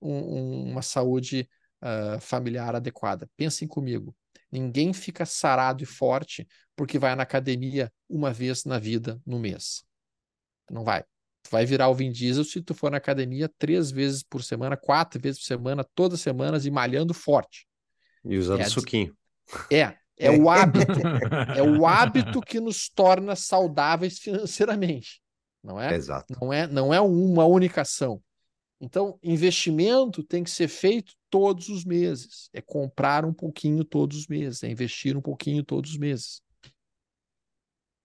um, um, uma saúde uh, familiar adequada. Pensem comigo. Ninguém fica sarado e forte porque vai na academia uma vez na vida no mês. Não vai. Tu vai virar o Vin Diesel se tu for na academia três vezes por semana, quatro vezes por semana, todas as semanas e malhando forte. E usando é suquinho. É, é o hábito. é o hábito que nos torna saudáveis financeiramente. Não é? Exato. Não é, não é uma única ação. Então, investimento tem que ser feito todos os meses. É comprar um pouquinho todos os meses, é investir um pouquinho todos os meses.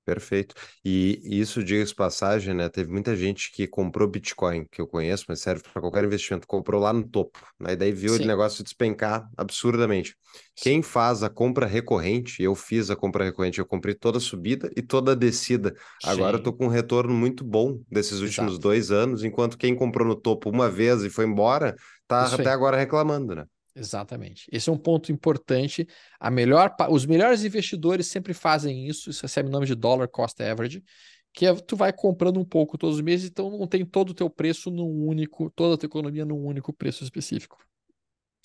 Perfeito. E isso, diga-se passagem, né? Teve muita gente que comprou Bitcoin, que eu conheço, mas serve para qualquer investimento, comprou lá no topo, né? E daí viu Sim. o negócio despencar absurdamente. Sim. Quem faz a compra recorrente, eu fiz a compra recorrente, eu comprei toda a subida e toda a descida. Agora eu tô com um retorno muito bom desses últimos Exato. dois anos, enquanto quem comprou no topo uma vez e foi embora, tá até agora reclamando, né? Exatamente. Esse é um ponto importante. A melhor, os melhores investidores sempre fazem isso. Isso recebe o nome de dollar cost average, que é, tu vai comprando um pouco todos os meses, então não tem todo o teu preço num único, toda a tua economia num único preço específico.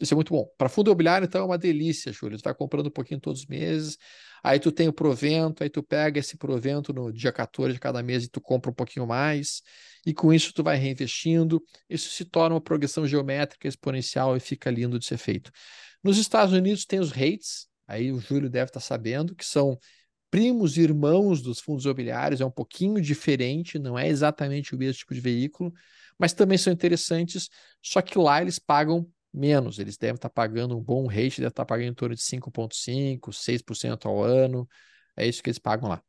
Isso é muito bom. Para fundo imobiliário, então, é uma delícia, Júlio. Tu vai comprando um pouquinho todos os meses, aí tu tem o provento, aí tu pega esse provento no dia 14 de cada mês e tu compra um pouquinho mais, e com isso tu vai reinvestindo. Isso se torna uma progressão geométrica exponencial e fica lindo de ser feito. Nos Estados Unidos tem os REITs, aí o Júlio deve estar sabendo, que são primos e irmãos dos fundos imobiliários, é um pouquinho diferente, não é exatamente o mesmo tipo de veículo, mas também são interessantes, só que lá eles pagam menos, eles devem estar pagando um bom rate, deve estar pagando em torno de 5,5%, 6% ao ano, é isso que eles pagam lá.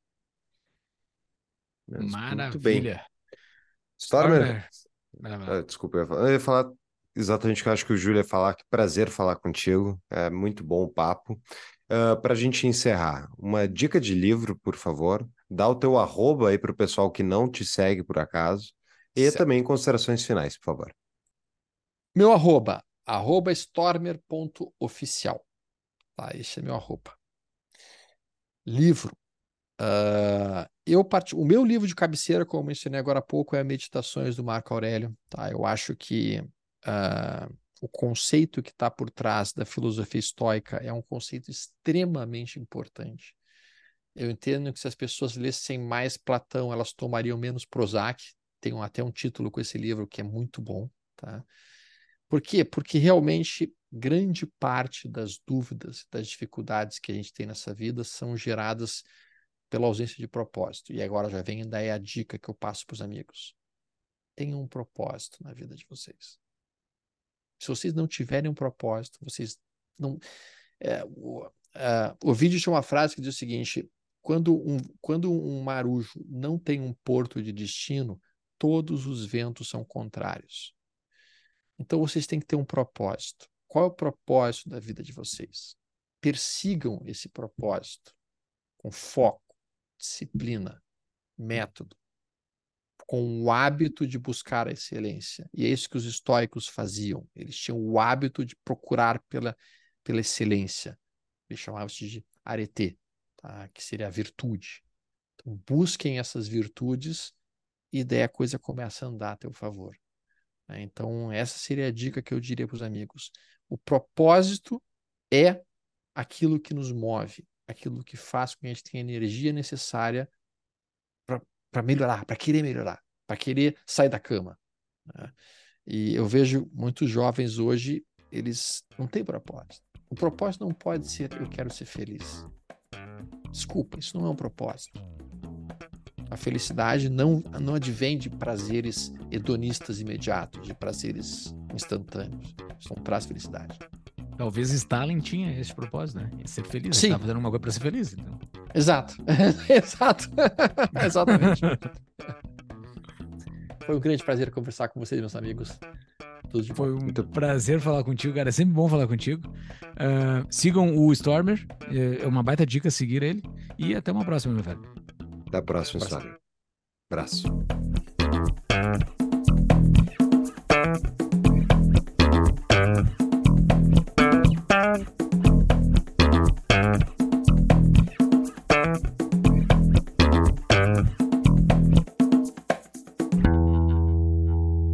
Maravilha. Stormer, ah, desculpa, eu ia falar exatamente o que eu acho que o Júlio ia falar, que prazer falar contigo, é muito bom o papo. Uh, ah, para a gente encerrar, uma dica de livro, por favor. Dá o teu arroba aí para o pessoal que não te segue por acaso. E certo. também considerações finais, por favor. Meu arroba, arroba stormer.oficial. Tá, esse é meu arroba. Livro. Uh, eu part... O meu livro de cabeceira, como mencionei agora há pouco, é Meditações do Marco Aurélio. Tá? Eu acho que uh, o conceito que está por trás da filosofia estoica é um conceito extremamente importante. Eu entendo que se as pessoas lessem mais Platão, elas tomariam menos Prozac. Tem até um título com esse livro que é muito bom. Tá? Por quê? Porque realmente grande parte das dúvidas, das dificuldades que a gente tem nessa vida são geradas pela ausência de propósito. E agora já vem daí a dica que eu passo para os amigos. Tenham um propósito na vida de vocês. Se vocês não tiverem um propósito, vocês não. É, o, é, o vídeo tinha uma frase que diz o seguinte: quando um, quando um marujo não tem um porto de destino, todos os ventos são contrários. Então vocês têm que ter um propósito. Qual é o propósito da vida de vocês? Persigam esse propósito com foco, disciplina, método com o hábito de buscar a excelência. E é isso que os estoicos faziam. Eles tinham o hábito de procurar pela, pela excelência. Eles chamavam-se de arete, tá? que seria a virtude. Então, busquem essas virtudes e daí a coisa começa a andar a teu favor. Né? Então, essa seria a dica que eu diria para os amigos. O propósito é aquilo que nos move, aquilo que faz com que a gente tenha a energia necessária para melhorar, para querer melhorar, para querer sair da cama. Né? E eu vejo muitos jovens hoje, eles não têm propósito. O propósito não pode ser eu quero ser feliz. Desculpa, isso não é um propósito. A felicidade não, não advém de prazeres hedonistas imediatos, de prazeres instantâneos. Isso não traz felicidade. Talvez Stalin tinha esse propósito, né? Ser feliz. Sim. Estava fazendo uma coisa para ser feliz. Então. Exato. Exato. Exatamente. Foi um grande prazer conversar com vocês, meus amigos. Foi um prazer falar contigo, cara. É sempre bom falar contigo. Uh, sigam o Stormer. É, é uma baita dica seguir ele. E até uma próxima, meu velho. Até a próxima, Stormer. Abraço.